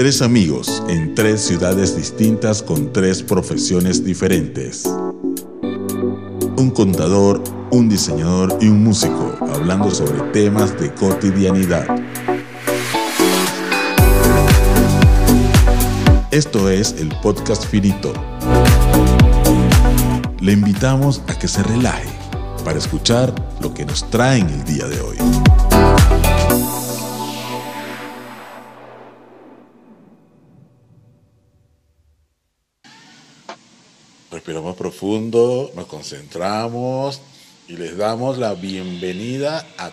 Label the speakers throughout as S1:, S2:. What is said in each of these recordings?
S1: Tres amigos en tres ciudades distintas con tres profesiones diferentes. Un contador, un diseñador y un músico hablando sobre temas de cotidianidad. Esto es el podcast Finito. Le invitamos a que se relaje para escuchar lo que nos traen el día de hoy. Profundo, nos concentramos y les damos la bienvenida a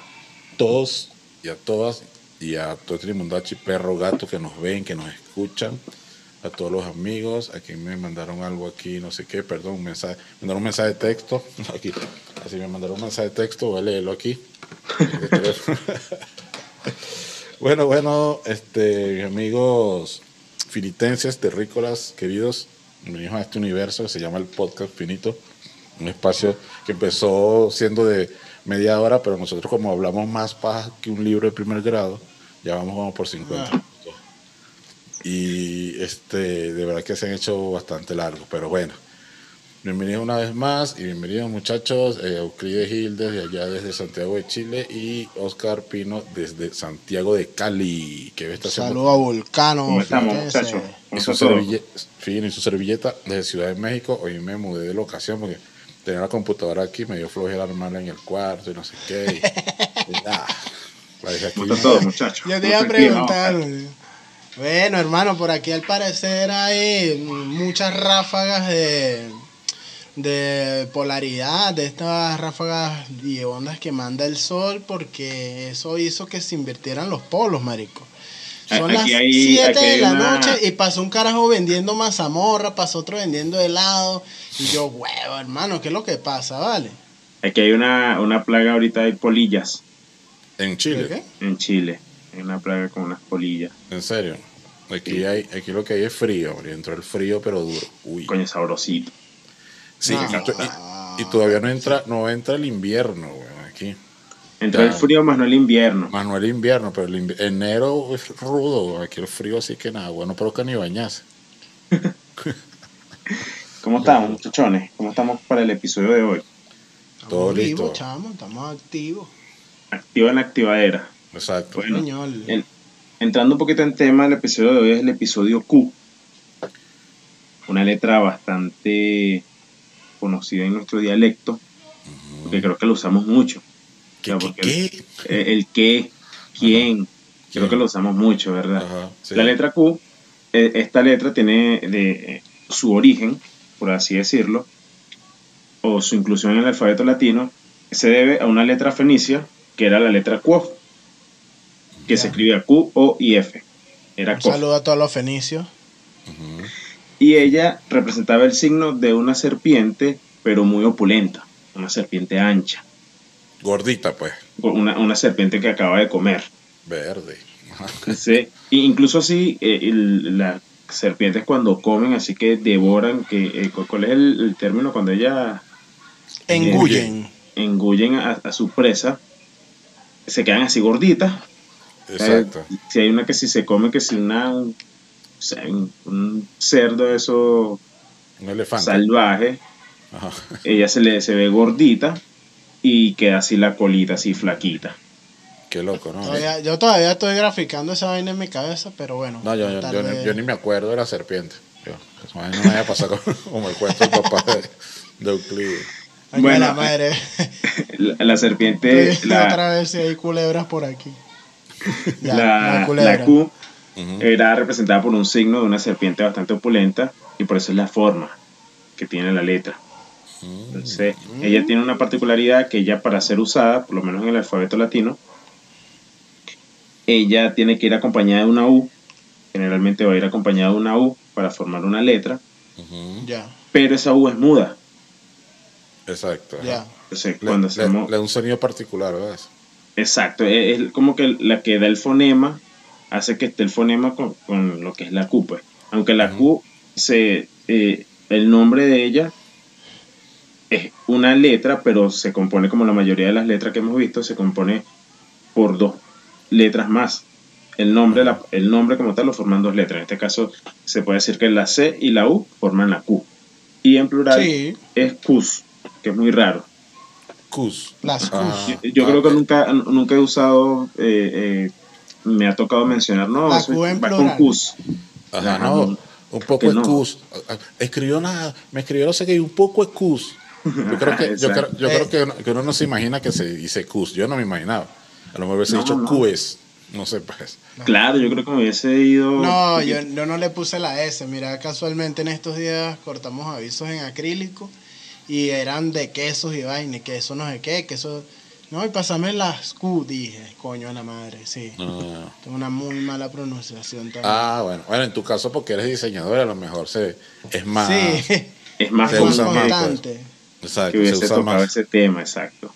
S1: todos y a todas y a todo el mundachi, perro, gato que nos ven, que nos escuchan, a todos los amigos, a quien me mandaron algo aquí, no sé qué, perdón, mensaje, me mandaron un mensaje de texto, aquí, así me mandaron un mensaje de texto, voy a leerlo aquí. bueno, bueno, este, amigos finitenses, terrícolas, queridos, bienvenidos a este universo que se llama el podcast finito, un espacio que empezó siendo de media hora, pero nosotros como hablamos más paja que un libro de primer grado, ya vamos por 50 minutos. Y este, de verdad que se han hecho bastante largos, pero bueno. Bienvenidos una vez más y bienvenidos muchachos, eh, Euclides Gil desde allá desde Santiago de Chile y Oscar Pino desde Santiago de Cali. Que está
S2: Saludos a Volcano.
S3: ¿Cómo estamos muchachos?
S1: Y su, servilleta, y su servilleta desde Ciudad de México. Hoy me mudé de locación porque tenía la computadora aquí, me dio flojera armarla en el cuarto y no sé qué. Y, y nada, la dejé aquí.
S3: ¿Cómo está todo, muchachos?
S2: Yo te iba a preguntar. Bueno, hermano, por aquí al parecer hay muchas ráfagas de, de polaridad, de estas ráfagas y ondas que manda el sol, porque eso hizo que se invirtieran los polos, marico. Son
S3: Aquí
S2: las
S3: hay-
S2: 7
S3: aquí
S2: de la
S3: una-
S2: noche y pasó un carajo vendiendo mazamorra, pasó otro vendiendo helado. Y yo, huevo, hermano, ¿qué es lo que pasa, vale?
S3: Aquí hay una, una plaga ahorita de polillas
S1: En Chile,
S2: ¿Qué?
S3: en Chile. Hay una plaga con unas polillas.
S1: en serio. Aquí, hay, aquí lo que hay es frío, y entró el frío pero duro. Uy.
S3: Coño, sabrosito.
S1: Sí,
S2: No.
S1: y, y- y todavía no entra, no entra el invierno, weón, aquí.
S3: Entra
S1: Ya.
S3: el frío más no el invierno.
S1: Más no el invierno, pero el invi- enero es rudo, aquí el frío así que nada, bueno, pero que ni bañarse.
S3: ¿Cómo estamos, muchachones? ¿Cómo estamos para el episodio de hoy?
S1: Todo
S2: Estamos vivos,
S1: listo.
S2: chamo, estamos activos.
S3: Activa en la activadera.
S1: Exacto.
S3: Bueno,
S2: Señor.
S3: el- entrando un poquito en tema, el episodio de hoy es el episodio Q. Una letra bastante conocida en nuestro dialecto, porque creo que lo usamos mucho.
S1: ¿Qué,
S3: porque El qué, quién, creo
S1: ¿Quién?
S3: que lo usamos mucho, ¿verdad?
S1: Sí.
S3: La letra Q, eh, esta letra tiene de eh, su origen, por así decirlo, o su inclusión en el alfabeto latino, se debe a una letra fenicia que era la letra Q, que se escribía Q, O y F. Era
S2: Un saludo a todos los fenicios.
S3: Y ella representaba el signo de una serpiente, pero muy opulenta, una serpiente ancha,
S1: Gordita, pues.
S3: una, una serpiente que acaba de comer.
S1: Verde.
S3: Sí, incluso así, eh, el- las serpientes cuando comen, así que devoran, que eh, cu- ¿cuál es el, el término? Cuando ellas
S2: Engullen.
S3: engullen a, a su presa, se quedan así gorditas.
S1: Exacto.
S3: Eh, si hay una que si se come, que si una, un, o sea, un- un cerdo de eso
S1: Un elefante.
S3: salvaje,
S1: Ajá.
S3: ella se le se ve gordita y queda así la colita así flaquita.
S1: Qué loco, ¿no?
S2: Todavía- yo todavía estoy graficando esa vaina en mi cabeza, pero bueno.
S1: No, yo, yo, ni- yo ni me acuerdo de la serpiente. Mí no me haya pasado como, el cuento del papá de, de Euclides.
S2: Ay,
S3: Bueno,
S2: la madre.
S3: La, la serpiente, la,
S2: Otra vez si hay culebras por aquí. Ya, no hay
S3: la,
S2: culebra.
S3: la Era representada por un signo de una serpiente bastante opulenta y por eso es la forma que tiene la letra. Entonces, ella tiene una particularidad que ella para ser usada, por lo menos en el alfabeto latino, ella tiene que ir acompañada de una U, generalmente va a ir acompañada de una U para formar una letra.
S2: Ya,
S3: pero esa U es muda.
S1: Exacto.
S2: ya.
S3: Entonces,
S1: Le,
S3: cuando
S1: le-
S3: hacemos...
S1: le da un sonido particular, ¿verdad?
S3: Exacto, es, es como que la que da el fonema hace que esté el fonema con, con lo que es la Q, pues. Aunque la Q, se, eh, el nombre de ella es una letra, pero se compone como la mayoría de las letras que hemos visto, se compone por dos letras más. el nombre, la- el nombre como tal lo forman dos letras. En este caso se puede decir que la C y la U forman la Q. Y en plural
S2: Sí,
S3: es Qs, que es muy raro.
S1: Cus.
S2: Las
S1: Ah,
S3: Yo, yo
S1: ah,
S3: creo que nunca, nunca he usado, eh, eh, me ha tocado mencionar, no, eso va con.
S1: Ajá, no. Un poco
S3: Que no.
S1: excus. Escribió nada. Me escribió no sé qué, un poco excus. Yo creo que, yo creo, yo
S2: Eh.
S1: creo que, uno, que uno no se imagina que se dice cus. Yo no me imaginaba. A lo mejor hubiese
S3: No,
S1: dicho
S3: no.
S1: cues. No sé, pues.
S3: Claro, yo creo que me hubiese ido...
S2: No, yo, yo no le puse la S. Mira, casualmente en estos días cortamos avisos en acrílico y eran de quesos y vaina, y queso no sé qué, queso... No, y pasame las Q, dije, coño a la madre, sí.
S1: No, no, no.
S2: Tengo una muy mala pronunciación también.
S1: Ah, bueno. Bueno, en tu caso, porque eres diseñador, a lo mejor se, es más.
S2: sí,
S3: Es más
S1: Se usa
S2: más, constante.
S1: Exacto,
S3: que
S1: se
S3: hubiese
S1: usa
S3: tocado
S1: más.
S3: ese tema, exacto.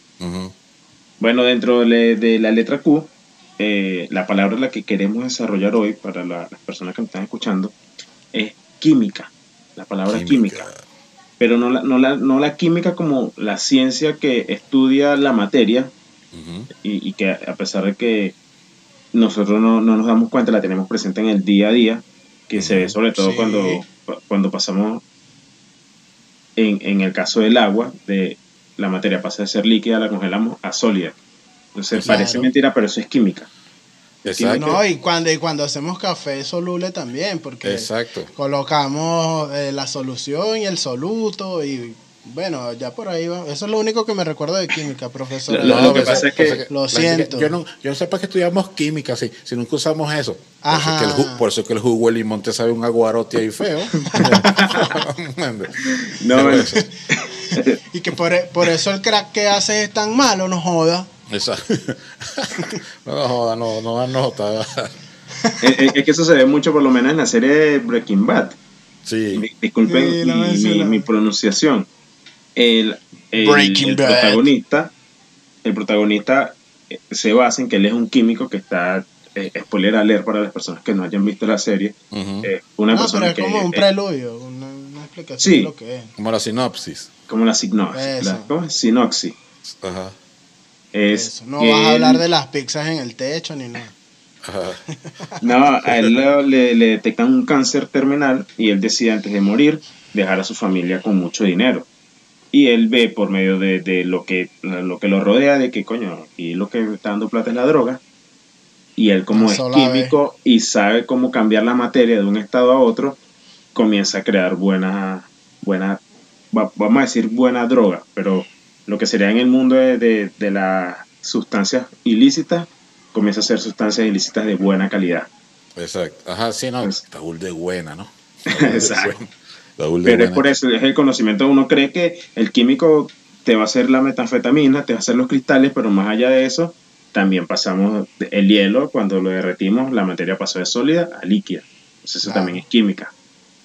S3: Bueno, dentro de, de la letra Q, eh, la palabra la que queremos desarrollar hoy para la- las personas que nos están escuchando es química. La palabra química. Pero no la, no, la, no la química como la ciencia que estudia la materia y, y que a pesar de que nosotros no, no nos damos cuenta, la tenemos presente en el día a día, que se ve sobre todo
S2: Sí.
S3: cuando, cuando pasamos, en, en el caso del agua, de la materia pasa de ser líquida, la congelamos a sólida. Entonces
S2: Claro.
S3: parece mentira, pero eso es química.
S1: Exacto.
S2: No, y cuando, y cuando hacemos café soluble también, porque
S1: Exacto.
S2: colocamos eh, la solución y el soluto y bueno, ya por ahí va. Eso es lo único que me recuerdo de química, profesor.
S3: Lo- lo que
S1: pues,
S3: pasa es que-
S2: Lo siento.
S1: yo, no, yo no sé para qué estudiamos química si, si nunca usamos eso. Por eso, que el, ju- por eso es que el jugo de limón te sabe un aguarote ahí feo.
S3: No,
S2: Y que por, por eso el crack que hace es tan malo, no joda.
S1: Exacto. no joda, no, no da nota.
S3: es, es- es que eso se ve mucho por lo menos en la serie Breaking Bad.
S1: Sí.
S3: Di- Disculpen
S2: Sí, la
S3: mi, pronunciación. El, el-
S2: Breaking
S3: el
S2: Bad.
S3: protagonista, el protagonista eh, se basa en que él es un químico que está, eh, spoiler alert para las personas que no hayan visto la serie, eh, una
S2: No, pero
S3: persona
S2: es
S3: que
S2: como un
S3: eh,
S2: preludio, una, una explicación
S3: Sí.
S2: de lo que es.
S1: Como la sinopsis.
S3: como la signoxis,
S2: Eso.
S3: la ¿cómo es? sinoxi.
S1: Ajá.
S3: Es
S2: Eso. No vas a hablar
S3: él-
S2: de las pizzas en el techo ni nada.
S3: No, a él le, le- detectan un cáncer terminal y él decide antes de morir dejar a su familia con mucho dinero. Y él ve por medio de, de lo, que, lo que lo rodea de que, coño, y lo que está dando plata es la droga. Y él como
S2: Eso
S3: es químico y sabe cómo cambiar la materia de un estado a otro, comienza a crear buena, buena va- vamos a decir buena droga, pero lo que sería en el mundo de, de, de las sustancias ilícitas, comienza a ser sustancias ilícitas de buena calidad.
S1: Exacto. Ajá, sí, no.
S3: Pues-
S1: Taúl de buena, ¿no? Taúl de
S3: Exacto.
S1: buena.
S3: Pero es por eso, es el conocimiento. Uno cree que el químico te va a hacer la metanfetamina, te va a hacer los cristales, pero más allá de eso, también pasamos el hielo, cuando lo derretimos, la materia pasó de sólida a líquida. Entonces eso
S2: Claro.
S3: también es química.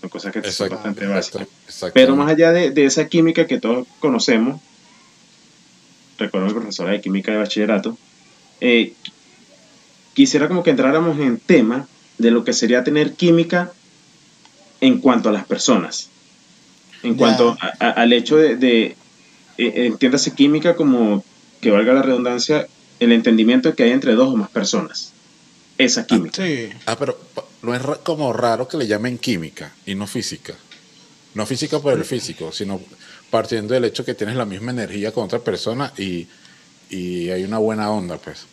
S3: Son cosas que son bastante básicas. Pero más allá de, de esa química que todos conocemos, recuerdo mi profesora de química de bachillerato, eh, quisiera como que entráramos en tema de lo que sería tener química en cuanto a las personas. En cuanto a- a- al hecho de, de eh, entiéndase química como, que valga la redundancia, el entendimiento que hay entre dos o más personas. Esa química.
S2: Sí.
S1: Ah, pero no es como raro que le llamen química y no física. No física por el físico, sino partiendo del hecho que tienes la misma energía con otra persona y, y hay una buena onda, pues.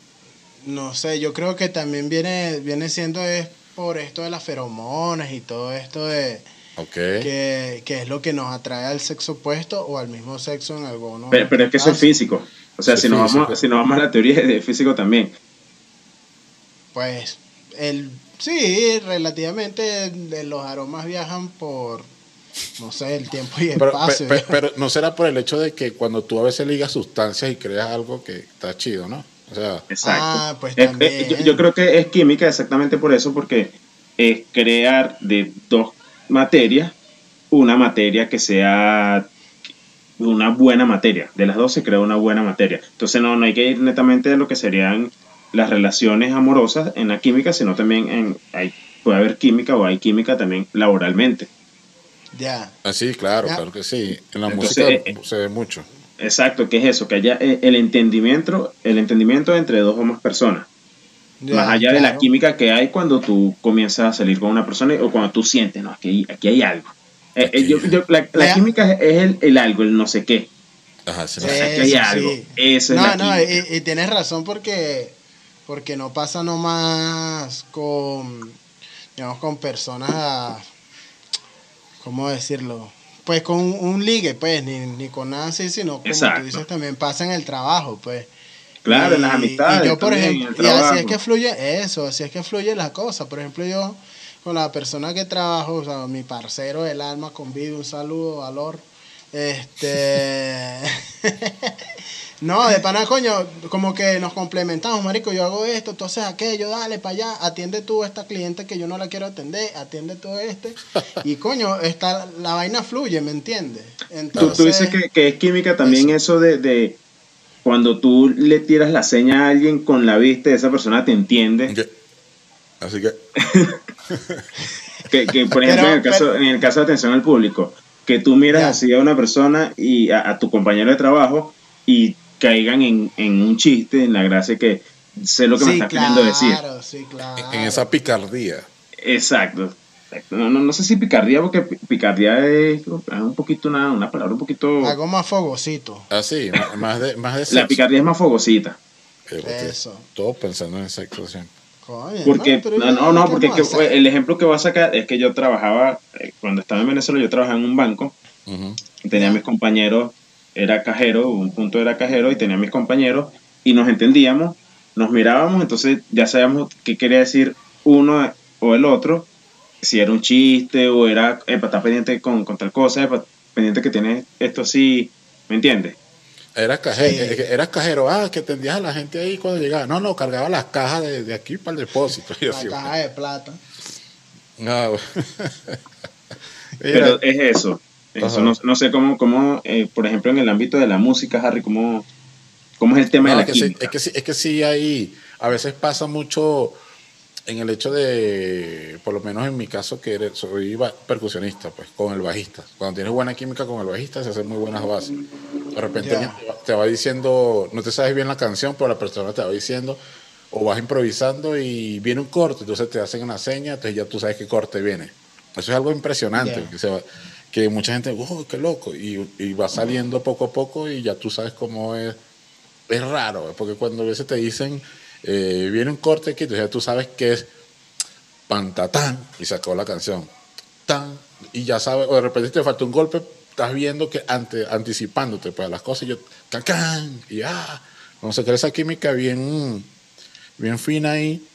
S2: No sé, yo creo que también viene, viene siendo es por esto de las feromonas y todo esto de
S1: Ok.
S2: que, que es lo que nos atrae al sexo opuesto o al mismo sexo en algunos
S3: Pero, pero es que eso es físico. O sea, si nos,
S1: físico.
S3: vamos, si nos vamos a la teoría de físico también.
S2: Pues el sí, relativamente de los aromas viajan por no sé, el tiempo y el
S1: Pero,
S2: espacio.
S1: pe- pe- pero no será por el hecho de que cuando tú a veces ligas sustancias y creas algo que está chido, ¿no? O sea,
S3: Exacto.
S2: Ah, pues
S3: Es-
S2: también.
S3: es- yo, yo creo que es química exactamente por eso, porque es crear de dos materias una materia que sea una buena materia. De las dos se crea una buena materia. Entonces no, no hay que ir netamente de lo que serían las relaciones amorosas en la química, sino también en hay, puede haber química o hay química también laboralmente.
S2: Ya.
S1: ah, sí, claro,
S2: Ya.
S1: claro que sí. En la
S3: Entonces,
S1: música
S3: eh,
S1: se ve mucho.
S3: Exacto, que es eso, que haya eh, el entendimiento, el entendimiento entre dos o más personas.
S2: Ya,
S3: Más allá de la química que hay cuando tú comienzas a salir con una persona o cuando tú sientes, no, aquí, aquí hay algo. Eh, eh,
S1: Aquí-
S3: yo- yo- la química es el, el algo, el no sé qué.
S1: Ajá, sí, no sé.
S3: Aquí hay
S2: sí,
S3: algo. Eso es
S2: no,
S3: la
S2: no, y, y tienes razón porque, porque no pasa nomás con, digamos, con personas, ¿cómo decirlo? Pues con un ligue, pues, ni, ni con nada así, sino como
S3: Exacto.
S2: tú dices, también pasa en el trabajo, pues.
S3: Claro, en las amistades.
S2: Y yo, por
S3: también,
S2: ejemplo, y así es que fluye eso, así es que fluye la cosa. Por ejemplo, yo con la persona que trabajo, o sea, mi parcero del alma, convive, un saludo, valor. Este. no, de pana, coño, como que nos complementamos, marico. Yo hago esto, tú haces aquello, dale para allá, atiende tú a esta cliente que yo no la quiero atender, atiende tú a este. Y coño, está, la vaina fluye, ¿me entiendes?
S3: Tú,
S2: Entonces,
S3: tú dices que, que es química también eso, de, de cuando tú le tiras la seña a alguien con la vista y esa persona te entiende.
S1: Así que,
S3: Que, que, por ejemplo,
S2: Pero-
S3: en, el caso, en el caso de atención al público, que tú miras
S2: Ya.
S3: así a una persona y a, a tu compañero de trabajo y caigan en, en un chiste, en la gracia que sé lo que me
S2: sí,
S3: estás
S2: claro,
S3: queriendo decir.
S2: sí, claro.
S1: en esa picardía.
S3: Exacto. No, no, no sé si picardía, porque pi- picardía es, es un poquito una, una palabra un poquito...
S2: Algo más fogosito.
S1: Así, ma- más de, más de
S3: La
S1: sexo.
S3: picardía es más fogosita.
S2: Eso.
S1: Todos pensando en sexo siempre.
S2: Coño,
S3: Porque, no, no, no,
S2: ¿qué
S3: porque
S2: a
S3: que- el ejemplo que voy a sacar es que yo trabajaba, eh, cuando estaba en Venezuela, yo trabajaba en un banco, y tenía mis compañeros, era cajero, un punto era cajero, y tenía mis compañeros, y nos entendíamos, nos mirábamos, entonces ya sabíamos qué quería decir uno o el otro, si era un chiste o era, epa, está pendiente con, con tal cosa, epa, pendiente que tiene esto así, ¿me entiendes?
S1: Eras cajero,
S2: Sí.
S1: eh, eras cajero, ah, que atendías a la gente ahí cuando llegaba. No, no, cargaba las cajas de, de aquí para el depósito.
S2: La
S1: así,
S2: caja de plata.
S1: Ah, bueno.
S3: Pero es eso. Eso no, no sé cómo, cómo eh, por ejemplo, en el ámbito de la música, Harry, cómo, cómo es el tema
S1: no,
S3: de
S1: es,
S3: la
S1: que sí,
S3: química.
S1: es que sí, es que sí hay, a veces pasa mucho en el hecho de, por lo menos en mi caso, que eres- soy percusionista, pues, con el bajista. Cuando tienes buena química con el bajista, se hacen muy buenas bases. De repente te va- te va diciendo, no te sabes bien la canción, pero la persona te va diciendo, o vas improvisando y viene un corte, entonces te hacen una seña, entonces ya tú sabes qué corte viene. Eso es algo impresionante,
S2: Ya.
S1: que, se va- que mucha gente, oh, qué loco, y, y va saliendo poco a poco y ya tú sabes cómo es. Es raro, porque cuando a veces te dicen, eh, viene un corte aquí, ya tú sabes que es pantatán, y se acabó la canción. Tan, y ya sabes, o de repente te falta un golpe, estás viendo que ante, anticipándote pues, a las cosas, y yo, can, can, y ah, no sé, crea esa química bien, bien fina ahí.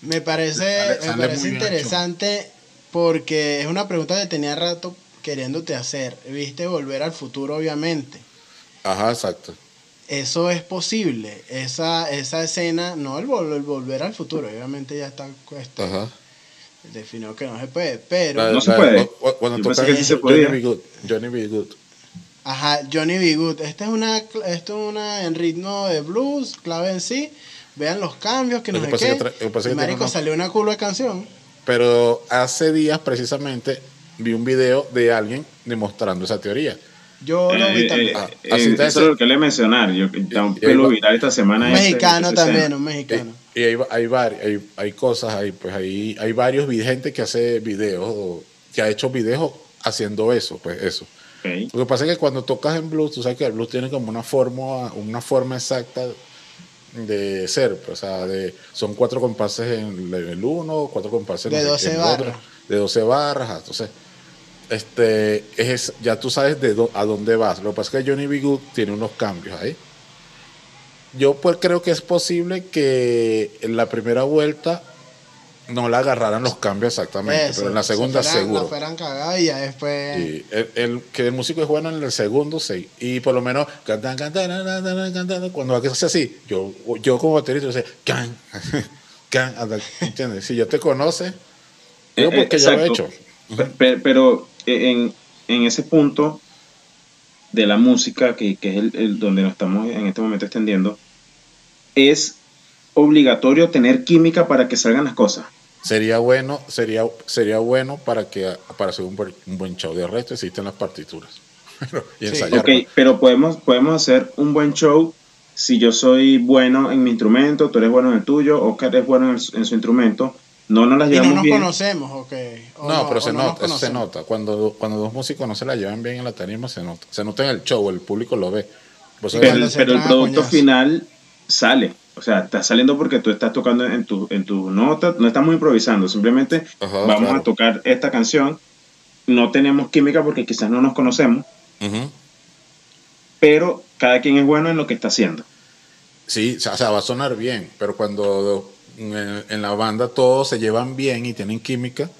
S2: Me parece,
S1: Sale-
S2: me parece interesante porque es una pregunta que tenía rato queriéndote hacer. Viste volver al futuro, obviamente.
S1: Ajá, exacto.
S2: Eso es posible. Esa, esa escena, no el, vol- el volver al futuro, obviamente ya está este,
S1: Ajá.
S2: definido que no se puede, pero...
S3: No se puede.
S1: cu- cu- Cuando
S3: Yo
S1: toca
S3: que sí se
S1: Johnny. B. Good. Johnny B. Good.
S2: Ajá, Johnny B. Good. Esta es una, esto es una en ritmo de blues, clave en sí. Vean los cambios, que
S1: Lo
S2: no
S1: que
S2: sé qué.
S1: que
S2: marico,
S1: una-
S2: salió una culo de canción.
S1: Pero hace días precisamente vi un video de alguien demostrando esa teoría.
S2: Yo lo vi
S3: Eh,
S2: también.
S3: eh,
S1: Ah,
S3: eh,
S1: así te
S3: eso es lo que le mencionar. Yo,
S1: va-
S3: viral esta semana.
S2: un
S3: ese-
S2: mexicano
S3: esa
S2: también, un mexicano.
S1: Y, y hay, hay, hay, hay cosas, hay, pues hay, hay varios gente que hace videos, o que ha hecho videos haciendo eso, pues eso. Lo que pasa es que cuando tocas en blues, tú sabes que el blues tiene como una forma, una forma exacta de ser, pues, o sea, de, son cuatro compases en el uno, cuatro compases
S2: De 12
S1: en el otro,
S2: barras.
S1: De 12 barras, entonces, este, es, ya tú sabes de dó- a dónde vas. Lo que pasa es que Johnny B. Good tiene unos cambios ahí. Yo pues creo que es posible que en la primera vuelta no la agarraran los cambios exactamente,
S2: Eso,
S1: pero en la segunda
S2: se fueran-
S1: seguro.
S2: La fueran cagadas y ya después.
S1: Y el, el- que el músico es bueno en el segundo, sí. Y por lo menos, cantan, cantan, cantan, cantan, cuando hace así, yo, yo como baterista, yo sé, can, can, ¿entiendes? Si yo te conoce, digo
S3: Eh,
S1: porque yo lo he hecho.
S3: Pe- pe- Pero en, en ese punto de la música, que, que es el, el donde nos estamos en este momento extendiendo, es obligatorio tener química para que salgan las cosas.
S1: Sería bueno, sería, sería bueno para que para hacer un, buen- un buen show. De resto existen las partituras. y
S2: Sí.
S1: ensayar.
S3: Ok, pero podemos, podemos hacer un buen show si yo soy bueno en mi instrumento, tú eres bueno en el tuyo, Oscar es bueno en, en su instrumento, no nos las
S2: Y
S3: llevamos
S2: no nos
S3: bien.
S2: conocemos, ok. O
S1: No, pero se
S2: no
S1: nota, eso se nota. Cuando, cuando dos músicos no se la llevan bien en la tarima, se nota. Se nota en el show, el público lo ve.
S3: Pero, el- pero producto
S2: coñazo.
S3: final sale. O sea, está saliendo porque tú estás tocando en tu, en tu nota, no estamos improvisando, simplemente
S1: Ajá,
S3: vamos
S1: claro.
S3: a tocar esta canción. No tenemos química porque quizás no nos conocemos, pero cada quien es bueno en lo que está haciendo.
S1: Sí, o sea, va a sonar bien, pero cuando en, en la banda todos se llevan bien y tienen química,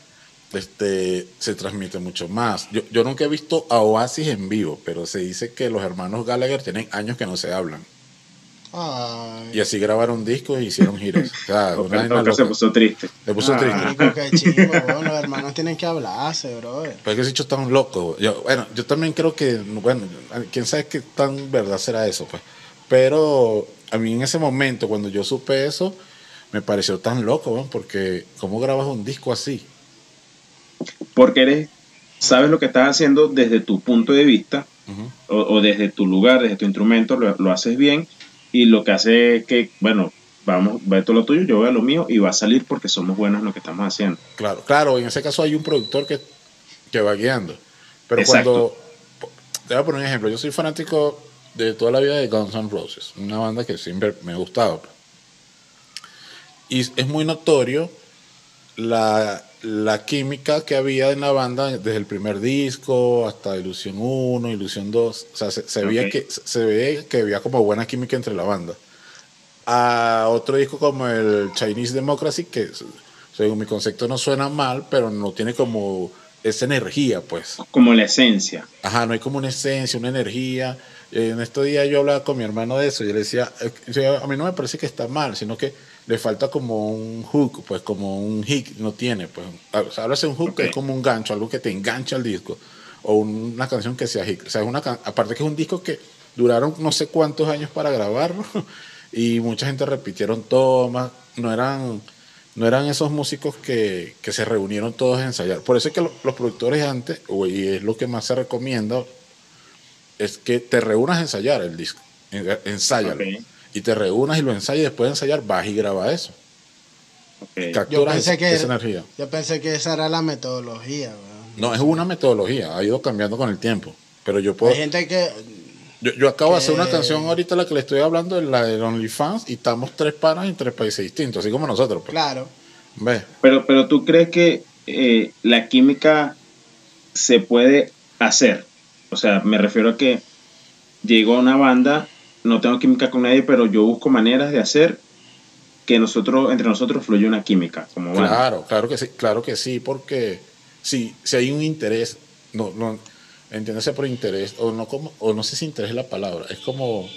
S1: este, se transmite mucho más. Yo, yo nunca he visto a Oasis en vivo, pero se dice que los hermanos Gallagher tienen años que no se hablan.
S2: Ay,
S1: Y así grabaron discos y hicieron giras. O sea, una
S3: Oscar se
S1: loca.
S3: puso triste.
S1: Se puso
S3: Ah,
S1: triste.
S2: los hermanos tienen que hablarse, brother.
S1: Pero es que ese hecho tan loco. Yo, bueno, yo también creo que, bueno, quién sabe qué tan verdad será eso, pues. Pero a mí en ese momento, cuando yo supe eso, me pareció tan loco, weón, porque ¿cómo grabas un disco así?
S3: Porque eres, sabes lo que estás haciendo desde tu punto de vista o, o desde tu lugar, desde tu instrumento, lo, lo haces bien y lo que hace es que, bueno, vamos, ve todo lo tuyo, yo a lo mío y va a salir porque somos buenos en lo que estamos haciendo.
S1: Claro, claro, en ese caso hay un productor que, que va guiando. Pero
S3: Exacto.
S1: cuando. Te voy a poner un ejemplo. Yo soy fanático de toda la vida de Guns N' Roses, una banda que siempre me ha gustado. Y es muy notorio la, la química que había en la banda desde el primer disco hasta Ilusión 1, Ilusión 2. O sea, se, se veía
S3: Ok.
S1: que, se veía que había como buena química entre la banda. A otro disco como el Chinese Democracy, que según mi concepto no suena mal, pero no tiene como esa energía, pues.
S3: Como la esencia.
S1: Ajá, no hay como una esencia, una energía. En estos días yo hablaba con mi hermano de eso y le decía, eh, a mí no me parece que está mal, sino que le falta como un hook, pues como un hit, no tiene, pues. O sea, un hook que es como un gancho, algo que te engancha al disco, o una canción que sea hit. O sea, es una aparte que es un disco que duraron no sé cuántos años para grabarlo y mucha gente repitieron tomas, no eran no eran esos músicos que, que se reunieron todos a ensayar. Por eso es que lo- los productores antes, y es lo que más se recomienda, es que te reúnas a ensayar el disco. En- Ensáyalo. Y te reúnas y lo ensayas y después de ensayar vas y grabas eso.
S3: Ok.
S1: Capturas
S2: pensé
S1: esa,
S2: que
S1: esa
S2: era-
S1: energía.
S2: Yo pensé que esa era la metodología.
S1: No, es una metodología, ha ido cambiando con el tiempo. Pero yo puedo.
S2: Hay gente que.
S1: Yo, yo acabo de hacer una canción ahorita, la que le estoy hablando, la de OnlyFans, y estamos tres panas en tres países distintos, así como nosotros. Pues.
S2: Claro.
S1: ¿Ves?
S3: Pero, pero tú crees que eh, la química se puede hacer. O sea, me refiero a que llegó una banda, no tengo química con nadie, pero yo busco maneras de hacer que nosotros, entre nosotros fluya una química como banda.
S1: Claro, claro que sí, claro que sí, porque si, si hay un interés, no, no, entiéndase por interés, o no como, o no sé si interés es la palabra, es como,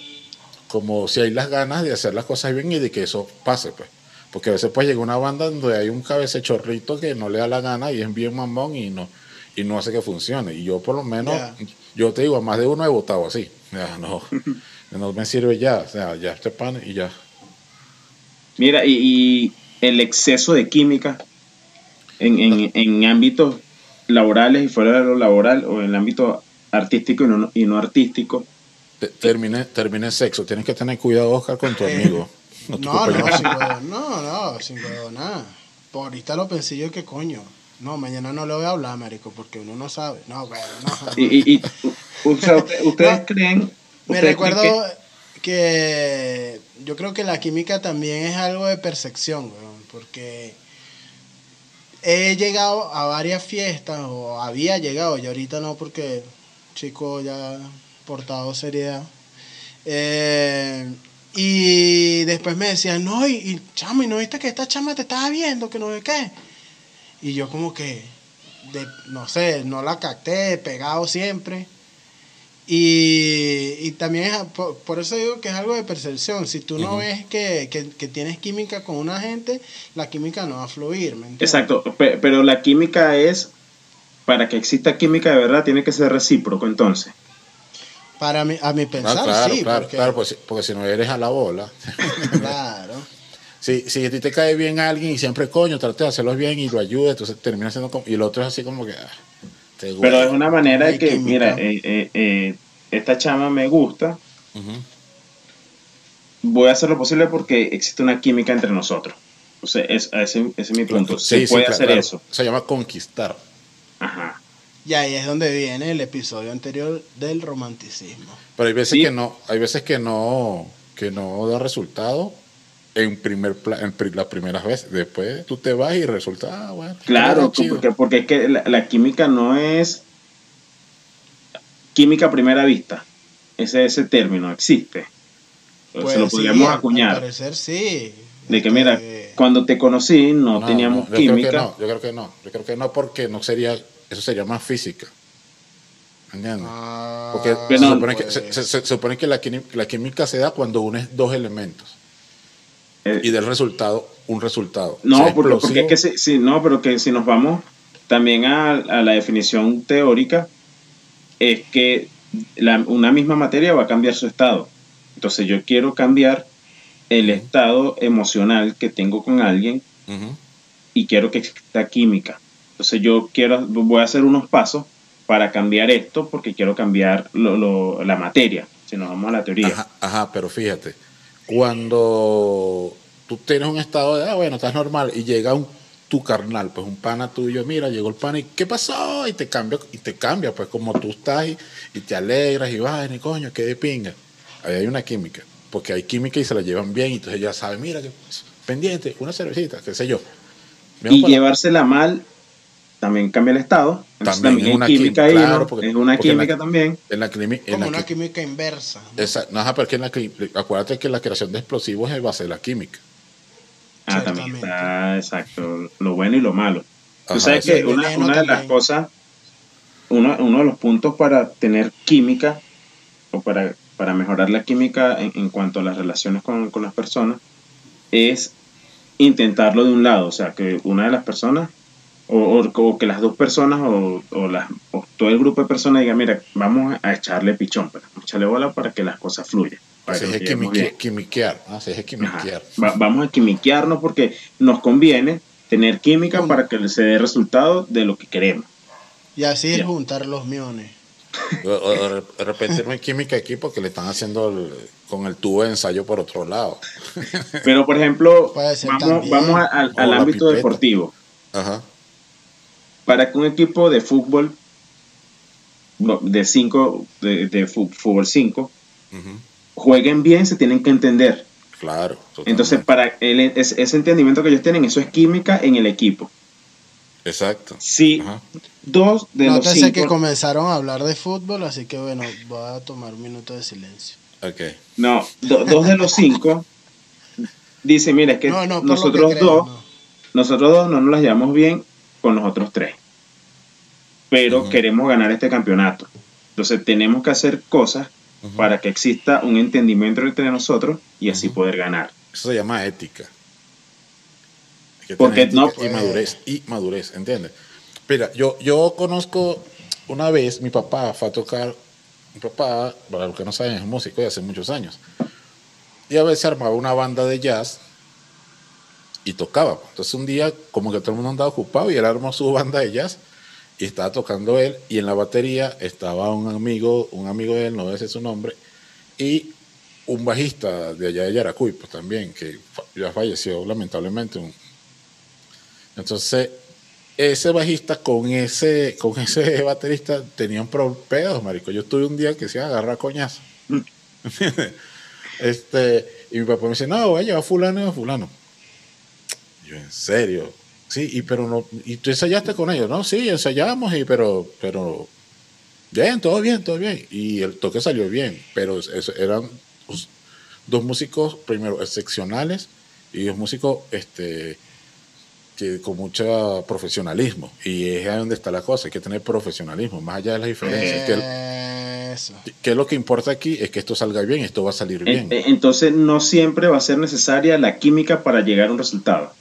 S1: como si hay las ganas de hacer las cosas bien y de que eso pase, pues. Porque a veces pues llega una banda donde hay un cabecechorrito que no le da la gana y es bien mamón y no, y no hace que funcione. Y yo por lo menos, yo te digo, a más de uno he votado así. Ya, no, no me sirve ya, o sea, ya este pan y ya.
S3: Mira, y, y el exceso de química en, en, en ámbitos laborales y fuera de lo laboral, o en el ámbito artístico y no, y no artístico,
S1: Te- Termine, termine sexo. Tienes que tener cuidado, Oscar, con tu
S2: Eh,
S1: amigo. No,
S2: No, no, sin huevo, no, no, sin huevo, nada. Por ahorita lo pensé yo que coño. No, mañana no le voy a hablar, marico, porque uno no sabe. No, bueno, no.
S3: Y, y, y, o sea, usted- ustedes creen.
S2: Me recuerdo que... yo creo que la química también es algo de percepción, weón, porque he llegado a varias fiestas, o había llegado, y ahorita no, porque chico ya portado seriedad. Eh, y después me decían, no, y, y chamo, y no viste que esta chama te estaba viendo, que no sé qué. Y yo como que, de, no sé, no la capté, pegado siempre. Y, y también, es- por, por eso digo que es algo de percepción. Si tú no ves que, que, que tienes química con una gente, la química no va a fluir. ¿me entiendes?
S3: Exacto, pe- pero la química es, para que exista química de verdad, tiene que ser recíproco entonces.
S2: Para mi, a mi
S1: Ah,
S2: pensar,
S1: claro,
S2: sí.
S1: claro,
S2: porque,
S1: claro, pues, si- porque si no eres a la bola.
S2: claro.
S1: Si, si a ti te cae bien alguien y siempre, coño, trate de hacerlo bien y lo ayuda, entonces termina siendo como. Y el otro es así como que. ah,
S3: Pero es una manera de que,
S2: química.
S3: mira, eh, eh, eh, esta chama me gusta, voy a hacer lo posible porque existe una química entre nosotros. O sea, es, ese, ese es mi punto. Se
S1: sí,
S3: puede
S1: claro,
S3: hacer
S1: claro.
S3: eso.
S1: Se llama conquistar.
S3: Ajá.
S2: Y ahí es donde viene el episodio anterior del romanticismo.
S1: Pero hay veces
S3: Sí.
S1: que no, hay veces que no, que no da resultado en primer pla- en pri- las primeras veces. Después tú te vas y resulta, ah, bueno.
S3: Claro,
S1: chido.
S3: porque, porque es que la, la química no es química a primera vista. Ese, ese término existe.
S2: Pues
S3: Se lo
S2: sí,
S3: podríamos
S2: al-
S3: acuñar.
S2: parecer sí.
S3: De que, mira,
S2: Este,
S3: cuando te conocí no,
S1: No,
S3: teníamos
S1: no, yo creo que
S3: química.
S1: no, yo creo que no, yo creo que no porque no sería, eso sería más física. ¿Entiendes?
S2: ah,
S1: Porque
S3: Pero
S1: se, supone que,
S2: pues,
S1: se, se- se supone que la, quini- la química se da cuando unes dos elementos
S3: Eh,
S1: y del resultado un resultado.
S3: No,
S1: Sea
S3: porque, porque es que si, si- no, pero que si nos vamos también a, a la definición teórica, es que la- una misma materia va a cambiar su estado. Entonces yo quiero cambiar el estado emocional que tengo con alguien y quiero que exista química. Entonces yo quiero, voy a hacer unos pasos para cambiar esto porque quiero cambiar lo- lo- la materia, si nos vamos a la teoría.
S1: Ajá, ajá, pero fíjate, cuando tú tienes un estado de, ah, bueno, estás normal y llega un, tu carnal, pues un pana tuyo, mira, llegó el pana y ¿qué pasó? Y te cambia, y te cambia, pues como tú estás y, y te alegras y vas, y coño, qué de pinga. Ahí hay una química, porque hay química y se la llevan bien y entonces ya sabes, mira, que, pendiente, una cervecita, qué sé yo.
S3: Y llevársela mal también cambia el estado. Entonces
S1: También
S3: también,
S1: es una
S3: química ahí,
S1: claro,
S3: ¿no?
S1: porque-
S3: es una
S1: porque en la-
S3: química también.
S1: en la, climi- en
S2: como
S1: la
S2: una química inversa. ¿no?
S1: esa- no, ajá, porque en la, acuérdate que la creación de explosivos es base de la química.
S3: Ah, también está exacto, lo bueno y lo malo.
S1: Ajá,
S3: Tú sabes que una, de las cosas, uno, uno de los puntos para tener química o para, para mejorar la química en, en cuanto a las relaciones con, con las personas es intentarlo de un lado, o sea, que una de las personas o, o- o que las dos personas o, o las, o todo el grupo de personas diga, mira, vamos a echarle pichón, pues, vamos a echarle bola para que las cosas fluyan. Para que
S1: es quimique- quimiquear, es quimiquear.
S3: Va- vamos a quimiquearnos porque nos conviene tener química
S2: Mm.
S3: para que se dé resultado de lo que queremos.
S2: Y así es
S3: Ya.
S2: juntar los miones.
S1: O- o de de repente no hay química aquí porque le están haciendo el- con el tubo de ensayo por otro lado.
S3: Pero, por ejemplo, vamos, vamos a- al, ámbito
S1: pipeta.
S3: deportivo.
S1: Ajá.
S3: Para que un equipo de fútbol, de 5, de, fútbol 5,
S1: ujú.
S3: jueguen bien, se tienen que entender.
S1: Claro. totalmente.
S3: Entonces, para el- ese, ese entendimiento que ellos tienen, eso es química en el equipo.
S1: Exacto.
S3: Si
S1: Ajá.
S3: dos de los
S2: Nótese que
S3: cinco...
S2: comenzaron a hablar de fútbol, así que bueno, voy a tomar un minuto de silencio.
S1: Ok.
S3: No, do- dos de los cinco dicen, mira, es que
S2: no, no,
S3: nosotros
S2: que
S3: dos,
S2: no.
S3: nosotros dos no nos las llevamos bien con los otros tres. Pero queremos ganar este campeonato. Entonces tenemos que hacer cosas para que exista un entendimiento entre nosotros y así poder ganar.
S1: Eso se llama ética. Que
S3: Porque no
S1: y madurez. Y madurez, ¿entiendes? Mira, yo, yo conozco una vez, mi papá fue a tocar, mi papá, para los que no saben, es músico de hace muchos años. Y a veces armaba una banda de jazz y tocaba. Entonces un día, como que todo el mundo andaba ocupado y él armó su banda de jazz y estaba tocando él y en la batería estaba un amigo, un amigo de él, no voy a decir su nombre, y un bajista de allá de Yaracuy, pues también, que ya falleció lamentablemente. Entonces, ese bajista con ese, con ese baterista tenían pedos, marico. Yo tuve un día que se iba a agarrar coñazo. este, y mi papá me dice, no, voy a llevar fulano y a fulano. Yo, ¿en serio? Sí, y pero no, y tú ensayaste con ellos, ¿no? Sí, ensayamos, y pero, pero, bien, todo bien, todo bien. Y el toque salió bien, pero eso eran pues, dos músicos, primero, excepcionales, y dos músicos, este, que con mucho profesionalismo. Y es ahí donde está la cosa, hay que tener profesionalismo, más allá de las diferencias. Que el-
S2: Eso.
S1: que lo que importa aquí es que esto salga bien, esto va a salir bien.
S3: Eh, eh, Entonces no siempre va a ser necesaria la química para llegar a un resultado.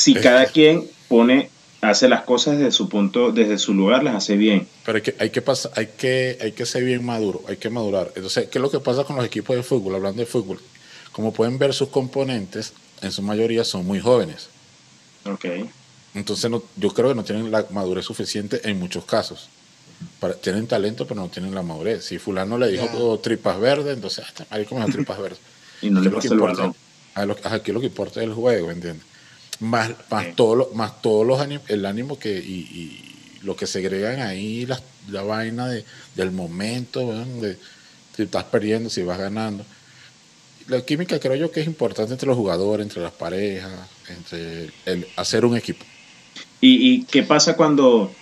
S3: Si
S1: Es
S3: cada quien pone, hace las cosas desde su punto, desde su lugar, las hace bien.
S1: Pero hay que, hay que pasar, hay que, hay que ser bien maduro, hay que madurar. Entonces, ¿qué es lo que pasa con los equipos de fútbol? Hablando de fútbol, como pueden ver, sus componentes, en su mayoría son muy jóvenes.
S3: Ok.
S1: Entonces, no, yo creo que no tienen la madurez suficiente en muchos casos. Para- tienen talento, pero no tienen la madurez. Si fulano le dijo tripas verdes, entonces, ah, me dijo tripas verdes.
S3: y no le pasa el balón.
S1: Aquí lo que importa es el juego, ¿entiendes? Más, más,
S3: Sí.
S1: todo lo- más todos los ánimos, el ánimo que y, y lo que segregan ahí, la, la vaina de, del momento, de si estás perdiendo, si vas ganando. La química creo yo que es importante entre los jugadores, entre las parejas, entre el hacer un equipo.
S3: ¿Y, y qué pasa cuando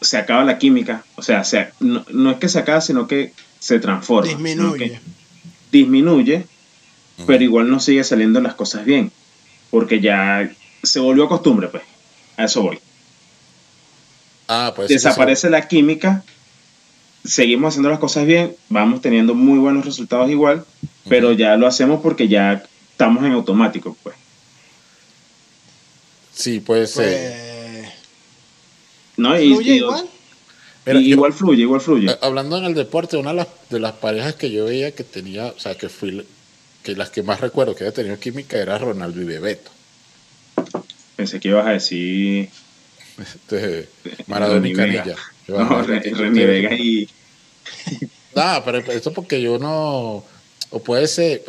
S3: se acaba la química? O sea, se- no, no es que se acaba, sino que se transforma.
S2: Disminuye.
S3: que disminuye, pero igual no sigue saliendo las cosas bien. Porque ya se volvió costumbre, pues. A eso voy.
S1: Ah, pues sí,
S3: Desaparece la química, seguimos haciendo las cosas bien, vamos teniendo muy buenos resultados igual, pero ya lo hacemos porque ya estamos en automático, pues.
S1: Sí, puede ser.
S2: Pues,
S3: ¿No? Y,
S2: fluye
S3: y-
S2: igual.
S1: Mira,
S3: y
S1: yo-
S3: igual fluye, igual fluye.
S1: Eh, Hablando en el deporte, una de las, de las parejas que yo veía que tenía, o sea, que fui, que las que más recuerdo que había tenido química era Ronaldo y Bebeto.
S3: Pensé que ibas a decir
S1: Este, Maradona y. Canilla.
S3: No, Re- René Vega y
S1: No, pero esto porque yo no. O puede ser.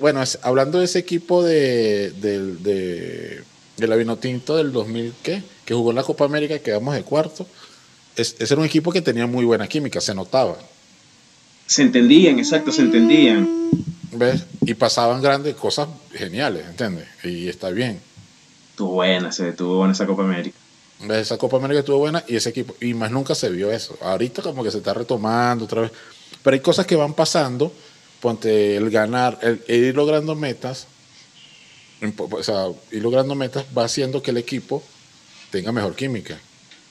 S1: bueno, hablando de ese equipo de, del- de, de la Vinotinto del 2000, ¿qué? Que jugó en la Copa América, quedamos de cuarto. Es- ese era un equipo que tenía muy buena química, se notaba.
S3: se entendían, exacto, se entendían.
S1: ¿Ves? Y pasaban grandes cosas geniales, ¿entiendes? Y está bien.
S3: Estuvo buena, se tuvo buena esa Copa América.
S1: Esa Copa América estuvo buena y ese equipo, y más nunca se vio eso. Ahorita como que se está retomando otra vez. Pero hay cosas que van pasando, ponte el ganar, el, el ir logrando metas, o sea, ir logrando metas va haciendo que el equipo tenga mejor química.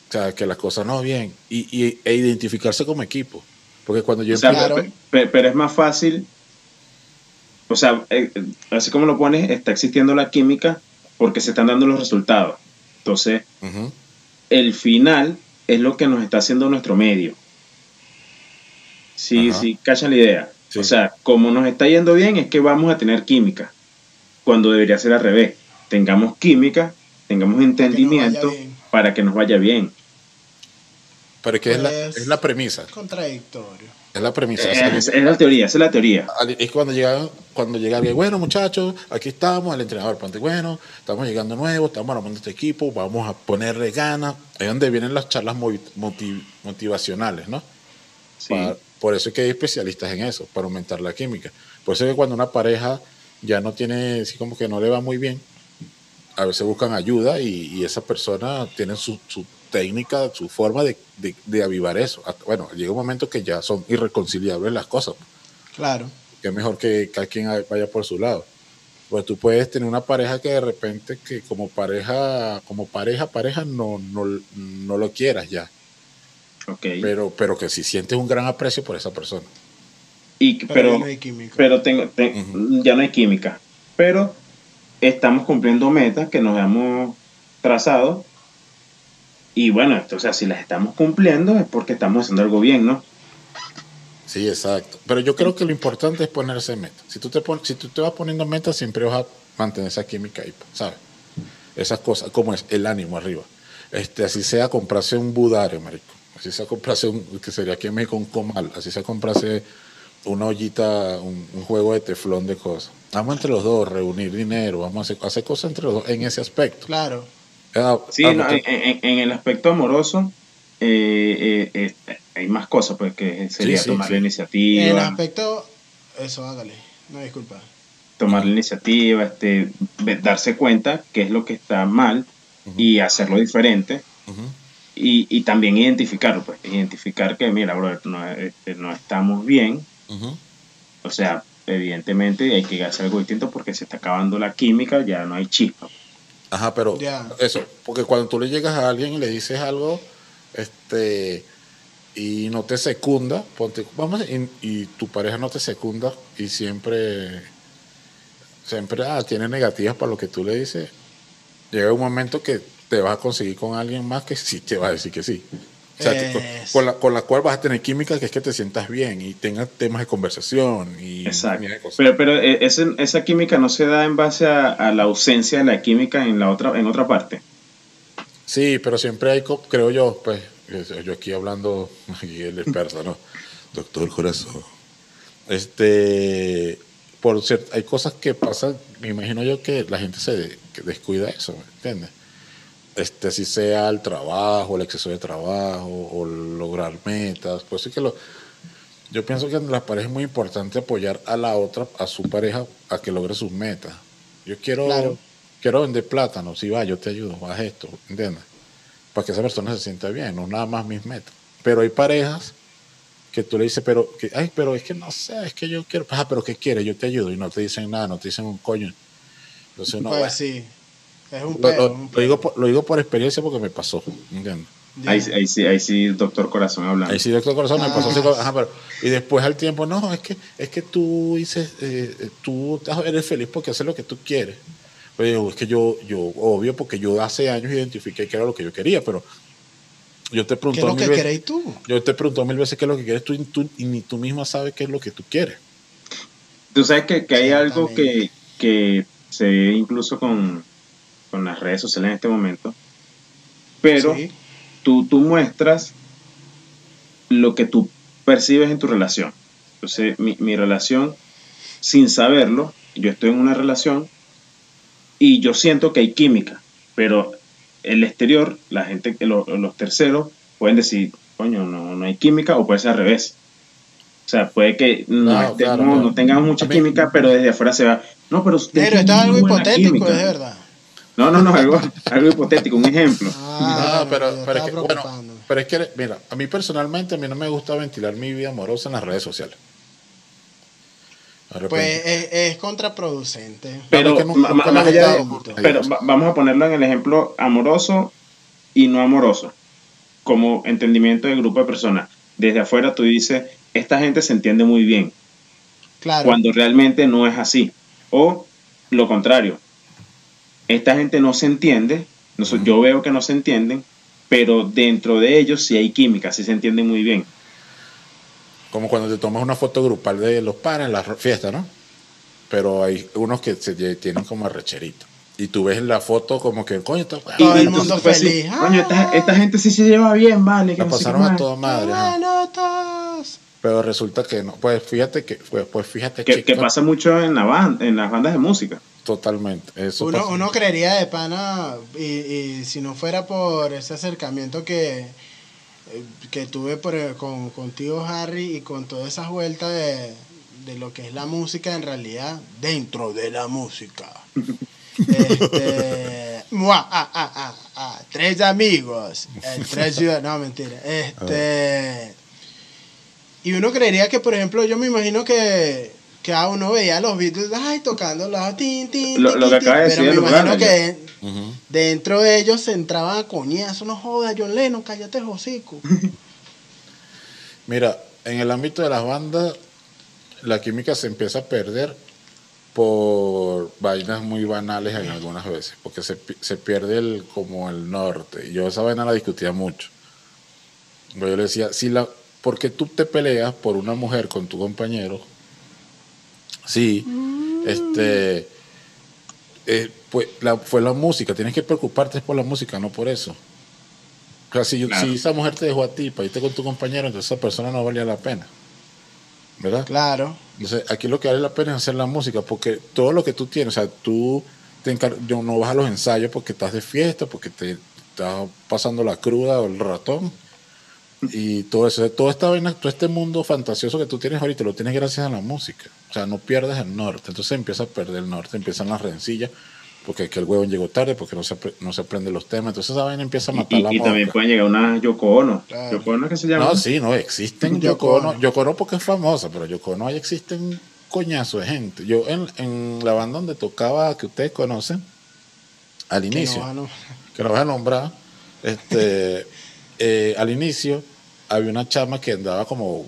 S1: O sea, que las cosas no bien. Y, y- e identificarse como equipo. Porque cuando yo
S3: O sea,
S1: empiezo-
S3: pero es más fácil, o sea, eh, así como lo pones, está existiendo la química porque se están dando los resultados. Entonces, el final es lo que nos está haciendo nuestro medio. Sí,
S1: Ajá.
S3: sí, cachan la idea.
S1: Sí.
S3: O sea, como nos está yendo bien es que vamos a tener química, cuando debería ser al revés. Tengamos química, tengamos entendimiento para que nos vaya bien.
S1: Pero es que es, la,
S2: Pues-
S1: es la premisa.
S2: Contradictorio.
S1: Es la premisa. sea,
S3: Es, es la teoría, esa es la teoría.
S1: es cuando llega, cuando llega alguien, bueno muchachos, aquí estamos, el entrenador, ponte, bueno, estamos llegando nuevos, estamos armando este equipo, vamos a ponerle ganas. Es donde vienen las charlas motiv- motivacionales, ¿no?
S3: Sí.
S1: Pa- por eso es que hay especialistas en eso, para aumentar la química. Por eso es que cuando una pareja ya no tiene, así como que no le va muy bien, a veces buscan ayuda y, y esa persona tiene su, su técnica, su forma de, de- de avivar eso. Bueno, llega un momento que ya son irreconciliables las cosas
S2: Claro.
S1: que es mejor que cada quien vaya por su lado. Pues tú puedes tener una pareja que de repente que como pareja, como pareja, pareja no, no, no lo quieras ya,
S3: Ok.
S1: pero, pero que si sientes un gran aprecio por esa persona.
S3: Y,
S2: Pero,
S3: pero,
S2: ya no hay química.
S3: pero tengo, te- ya no hay química. Pero estamos cumpliendo metas que nos hemos trazado. Y bueno, esto, o sea, si las estamos cumpliendo es porque estamos haciendo algo bien, ¿no?
S1: Sí, exacto. Pero yo creo que lo importante es ponerse metas. Si tú te pon- si tú te vas poniendo metas, siempre vas a mantener esa química ahí, ¿sabes? Esas cosas, como es el ánimo arriba. Este, así sea comprarse un budare, marico. Así sea comprarse un, que sería aquí en México un comal. Así sea comprarse una ollita, un, un juego de teflón de cosas. Vamos entre los dos, reunir dinero, vamos a hacer, hacer cosas entre los dos en ese aspecto.
S2: Claro.
S1: Ah,
S3: Sí,
S1: ah,
S3: no,
S1: porque-
S3: en, en- en el aspecto amoroso eh, eh, eh, hay más cosas, pues que sería
S1: Sí, sí,
S3: tomar
S1: sí.
S3: la
S2: En el
S3: iniciativa,
S2: aspecto. Eso, hágale. No, disculpa.
S3: tomar la iniciativa, este, darse cuenta qué es lo que está mal y hacerlo diferente. Y, y también identificarlo, pues, identificar que, mira, bro, no, este, no estamos bien. O sea, evidentemente hay que hacer algo distinto porque se está acabando la química, ya no hay chispa.
S1: Ajá, pero eso, porque cuando tú le llegas a alguien y le dices algo, este, y no te secunda, ponte, vamos, y, y tu pareja no te secunda y siempre, siempre, ah, tiene negativas para lo que tú le dices, llega un momento que te vas a conseguir con alguien más que sí te va a decir que sí. O sea, que con, la, con la cual vas a tener química, que es que te sientas bien y tengas temas de conversación y
S3: Exacto.
S1: mira de cosas.
S3: Pero, pero eh, ese- esa química no se da en base a, a la ausencia de la química en la otra, en otra parte.
S1: Sí, pero siempre hay, creo yo, pues, yo aquí hablando, aquí el experto, ¿no? Doctor Corazón. Este, por cierto, hay cosas que pasan, me imagino yo que la gente se descuida eso, ¿me entiendes? Este, si sea el trabajo, el exceso de trabajo, o lograr metas, pues sí que lo... Yo pienso que en las parejas es muy importante apoyar a la otra, a su pareja, a que logre sus metas. Yo quiero,
S2: Claro.
S1: quiero vender plátano, si va, yo te ayudo, haz esto, ¿entiendes? Para que esa persona se sienta bien, no nada más mis metas. Pero hay parejas que tú le dices, pero, que, ay, pero es que no sé, es que yo quiero, ah, pero ¿qué quieres? Yo te ayudo y no te dicen nada, no te dicen un coño. Entonces uno,
S2: pues
S1: bueno,
S2: sí. Es un
S1: lo,
S2: pedo.
S1: lo-
S2: es un
S1: lo
S2: pedo.
S1: digo por, lo digo por experiencia porque me pasó.
S3: Ahí, ahí sí, ahí sí, doctor Corazón hablando.
S1: Ahí sí, doctor Corazón, me pasó así,
S2: Ah.
S1: ajá, pero, y después al tiempo, no, es que, es que tú dices, eh, tú eres feliz porque haces lo que tú quieres. Pero digo, es que yo, yo, obvio, porque yo hace años identifiqué que era lo que yo quería, pero yo te
S2: ¿Qué
S1: pregunto
S2: es lo
S1: mil
S2: que queréis tú?
S1: yo te pregunto mil veces qué es lo que quieres tú, y tú- y ni tú misma sabes qué es lo que tú quieres.
S3: Tú sabes que, que hay algo que, que se ve incluso con, con las redes sociales en este momento, pero
S2: Sí.
S3: tú, tú muestras lo que tú percibes en tu relación. Entonces, mi, mi relación, sin saberlo, yo estoy en una relación y yo siento que hay química, pero el exterior, la gente, lo- los terceros, pueden decir, coño, no, no hay química, o puede ser al revés. O sea, puede que no,
S1: Claro,
S3: estemos-
S1: claro, claro.
S3: no tengamos mucha
S1: mí-
S3: química, pero desde afuera se va, no, pero usted
S2: Pero esto es algo hipotético,
S3: química".
S2: es de verdad.
S3: No, no, no, algo, algo hipotético, un ejemplo.
S2: Ah,
S1: No, pero, pero es que, bueno, pero es que, mira, a mí personalmente, a mí no me gusta ventilar mi vida amorosa en las redes sociales.
S2: Pues
S1: repente.
S2: es, es contraproducente.
S3: Pero,
S1: que nunca-
S3: ma-
S1: nunca
S3: ma- de- pero va- vamos a ponerlo en el ejemplo amoroso y no amoroso, como entendimiento del grupo de personas. Desde afuera tú dices, esta gente se entiende muy bien,
S2: Claro.
S3: cuando realmente no es así. O lo contrario, esta gente no se entiende, no yo veo que no se entienden, pero dentro de ellos sí hay química, sí se entienden muy bien.
S1: Como cuando te tomas una foto grupal de los pares en la fiesta, ¿no? Pero hay unos que se tienen como arrecherito. Y tú ves en la foto como que, coño, está-
S2: Todo el mundo feliz.
S3: Coño, esta, esta gente sí se lleva bien, vale. que
S1: la
S3: no
S1: pasaron a
S3: más".
S1: toda madre. Pero resulta que no. Pues fíjate que, pues, pues fíjate
S3: que, que pasa mucho en, la ban- en las bandas de música.
S1: Totalmente. Eso
S2: Uno,
S1: pasa.
S2: uno creería de pana, y, y si no fuera por ese acercamiento que, eh, que tuve por, el- con, contigo, Harry, y con todas esas vueltas de, de lo que es la música, en realidad, dentro de la música. este, mua, ah, ah, ah, tres amigos, en tres ciudades, no, mentira. Este, y uno creería que, por ejemplo, yo me imagino que, que a uno veía a los Beatles, ay, tocando la tin, tin,
S3: Lo-
S2: tin,
S3: lo que acaba de
S2: pero
S3: decir
S2: me
S3: el
S2: imagino
S3: lugar,
S2: que dentro de ellos se entraban a coñazo, no jodas, John Lennon, cállate, hocico.
S1: Mira, en el ámbito de las bandas, la química se empieza a perder por vainas muy banales en algunas veces, porque se, se pierde el, como el norte. Y yo esa vaina la discutía mucho. Pero yo le decía, si la, porque tú te peleas por una mujer con tu compañero, sí, este, eh, pues la, fue la música, tienes que preocuparte por la música, no por eso. O sea, si,
S3: Claro.
S1: si esa mujer te dejó a ti para irte con tu compañero, entonces esa persona no valía la pena. ¿Verdad?
S2: Claro.
S1: Entonces, aquí lo que vale la pena es hacer la música, porque todo lo que tú tienes, o sea, tú te no vas a los ensayos porque estás de fiesta, porque te estás pasando la cruda o el ratón, y todo eso, toda esta vaina, todo este mundo fantasioso que tú tienes ahorita, lo tienes gracias a la música. O sea, no pierdes el norte. Entonces empieza a perder el norte, empiezan las rencillas, porque que el huevón llegó tarde, porque no se, no se aprende los temas. Entonces esa vaina empieza a
S3: Y,
S1: matar
S3: y-
S1: la
S3: y también
S1: mosca.
S3: pueden llegar una Yoko Ono.
S2: Claro.
S3: Yoko Ono que se llama.
S1: No, sí, no, existen
S2: Yoko
S1: Ono. Yoko Ono porque es famosa, pero Yoko Ono ahí existen coñazo de gente. Yo en, en la banda donde tocaba, que ustedes conocen, al
S2: Que
S1: inicio,
S2: no, no.
S1: que no voy a nombrar, este, eh, al inicio había una chama que andaba como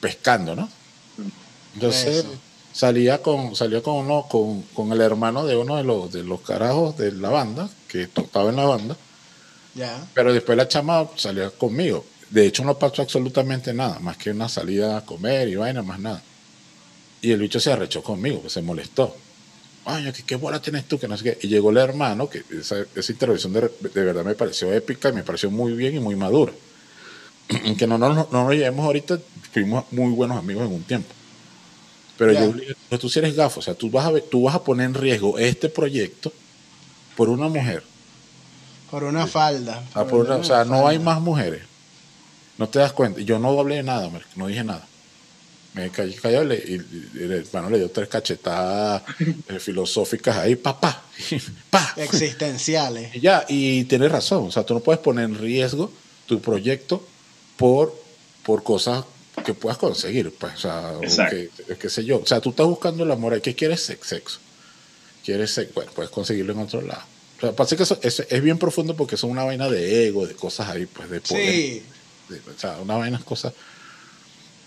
S1: pescando, ¿no? Entonces
S2: Eso.
S1: salía con salía con uno con, con el hermano de uno de los de los carajos de la banda que tocaba en la banda
S2: Ya.
S1: pero después la chama salía conmigo. De hecho, no pasó absolutamente nada, más que una salida a comer y vaina, más nada. Y el bicho se arrechó conmigo, que se molestó. Ay, ¿qué, qué bola tienes tú? Que no sé qué. Y llegó el hermano, que esa, esa intervención de, de verdad me pareció épica y me pareció muy bien y muy madura. que no, no, no, no nos llevemos ahorita, fuimos muy buenos amigos en un tiempo. Pero
S2: Ya.
S1: yo, tú si eres gafo, o sea, tú vas, a, tú vas a poner en riesgo este proyecto por una mujer.
S2: Por una falda.
S1: Ah, por una- o sea, no hay más mujeres. No te das cuenta. Yo no hablé de nada, no dije nada. Me callé callado y, y- y el hermano le dio tres cachetadas eh, filosóficas ahí, papá, pa.
S2: Existenciales.
S1: Y ya, y tienes razón, o sea, tú no puedes poner en riesgo tu proyecto por, por cosas que puedas conseguir, pues, o sea, o que, qué sé yo. O sea, tú estás buscando el amor, ¿qué quieres? Sex- Sexo. ¿Quieres sexo? Bueno, puedes conseguirlo en otro lado. O sea, pasa que eso, eso es bien profundo porque es una vaina de ego, de cosas ahí, pues, de poder.
S2: Sí.
S1: de- o sea, una vaina, cosas.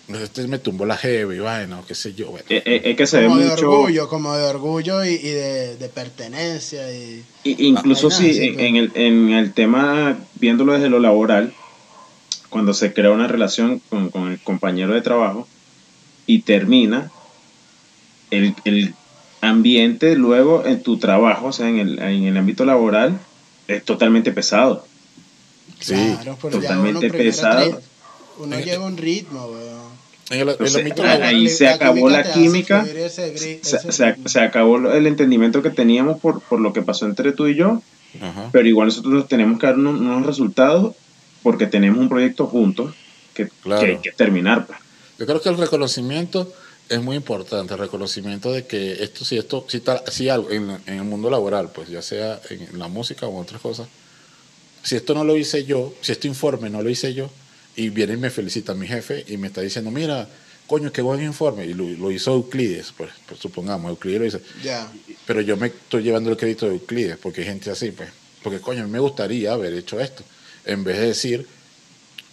S1: Este me tumbó la jeva y vaina, o qué sé yo. Bueno,
S3: Es, es- es que se ve
S2: Como de
S3: mucho.
S2: orgullo, como de orgullo y, y de, de pertenencia. Y,
S3: I- Incluso
S2: Vaina,
S3: si
S2: sí,
S3: en,
S2: pues.
S3: en el, en el tema, viéndolo desde lo laboral, cuando se crea una relación con, con el compañero de trabajo y termina, el, el ambiente luego en tu trabajo, o sea, en el, en el ámbito laboral, es totalmente pesado.
S1: sí.
S2: claro,
S3: totalmente
S2: uno
S3: pesado.
S2: trae- Uno lleva un ritmo, weón.
S3: Entonces,
S1: laboral-
S3: ahí se acabó la química,
S2: ese
S3: Se,
S2: ese
S3: se- acabó el entendimiento que teníamos por, por lo que pasó entre tú y yo,
S1: Ajá.
S3: pero igual nosotros tenemos que dar unos, unos resultados porque tenemos un proyecto juntos que,
S1: Claro.
S3: que hay que terminar. pues.
S1: Yo creo que el reconocimiento es muy importante, el reconocimiento de que esto, si esto, si, tal, si algo en, en el mundo laboral, pues ya sea en la música o en otras cosas, si esto no lo hice yo, si este informe no lo hice yo, y viene y me felicita mi jefe y me está diciendo, mira, coño, qué buen informe, y lo, lo hizo Euclides, pues, pues supongamos, Euclides lo hizo,
S2: Ya.
S1: pero yo me estoy llevando el crédito de Euclides, porque hay gente así, pues, porque coño, a mí me gustaría haber hecho esto, en vez de decir,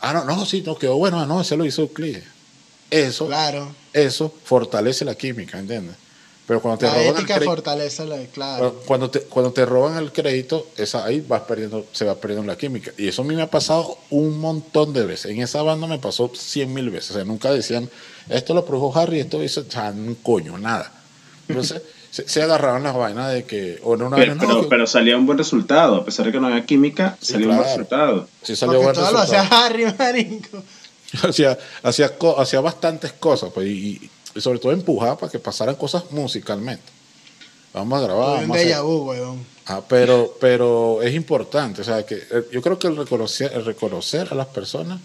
S1: ah, no, no, sí, no quedó bueno, ah, no, ese lo hizo Euclides. Eso,
S2: Claro.
S1: eso fortalece la química, ¿entiendes? Pero cuando te
S2: La
S1: roban el
S2: ética
S1: crédito,
S2: fortalece la. Claro.
S1: cuando te, cuando te roban el crédito, esa, ahí vas perdiendo, se va perdiendo la química. Y eso a mí me ha pasado un montón de veces. En esa banda me pasó cien mil veces. O sea, nunca decían, esto lo produjo Harry, esto hizo, o sea, un coño, nada. Entonces, se, se agarraban las vainas de que, o en una
S3: Pero,
S1: no,
S3: pero, salía un buen resultado, a pesar de que no había química,
S1: Sí,
S3: salía un buen resultado.
S1: sí salió
S2: Porque
S1: buen
S2: todo lo hacía. Harry, marico.
S1: hacía, hacía, hacía bastantes cosas, pues, y, y sobre todo empujaba para que pasaran cosas musicalmente. Vamos a grabar. Vamos a
S2: vu.
S1: Ah, pero, pero es importante, o sea, que eh, yo creo que el reconocer, el reconocer a las personas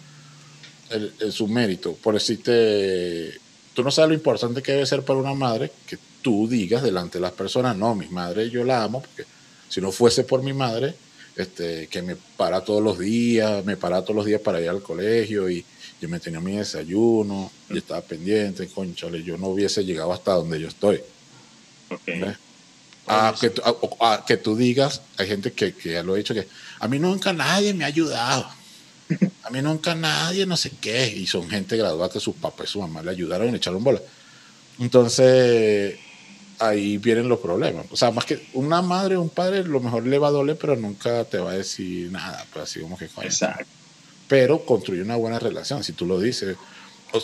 S1: el, el- su mérito, por decirte, tú no sabes lo importante que debe ser para una madre que tú digas delante de las personas, no, mi madre yo la amo, porque si no fuese por mi madre, este, que me para todos los días, me para todos los días para ir al colegio y yo me tenía mi desayuno, y estaba pendiente, conchale, yo no hubiese llegado hasta donde yo estoy.
S3: Ok.
S1: ¿ves? A que, tú- a- que tú digas, hay gente que, que ya lo ha dicho, que a mí nunca nadie me ha ayudado. A mí nunca nadie no sé qué. Y son gente graduada que sus papás y su mamá le ayudaron y le echaron bola. Entonces, ahí vienen los problemas. O sea, más que una madre o un padre, lo mejor le va a doler, pero nunca te va a decir nada. Pues así como que coño.
S3: Exacto.
S1: Pero construye una buena relación, si tú lo dices. O,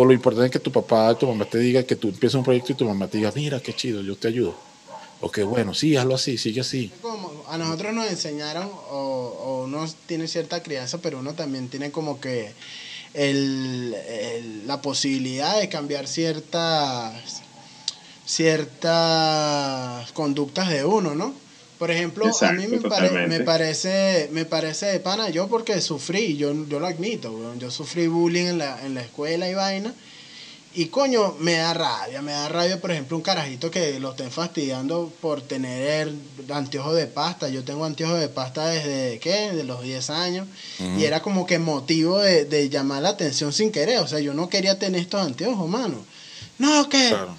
S1: o lo importante es que tu papá, tu mamá te diga que tú empiezas un proyecto y tu mamá te diga, mira, qué chido, yo te ayudo. O que bueno, sí, hazlo así, sigue así.
S2: Como a nosotros nos enseñaron, o, o uno tiene cierta crianza, pero uno también tiene como que el, el- la posibilidad de cambiar ciertas ciertas conductas de uno, ¿no? Por ejemplo, a mí me, pare-
S3: totalmente.
S2: me parece me parece de pana yo porque sufrí, yo, yo lo admito, weón, yo sufrí bullying en la, en la escuela y vaina. Y coño, me da rabia, me da rabia, por ejemplo, un carajito que lo estén fastidiando por tener anteojos de pasta. Yo tengo anteojos de pasta desde, ¿qué? De los 10 años. Y era como que motivo de, de llamar la atención sin querer. O sea, yo no quería tener estos anteojos, mano. No, que,
S1: Claro.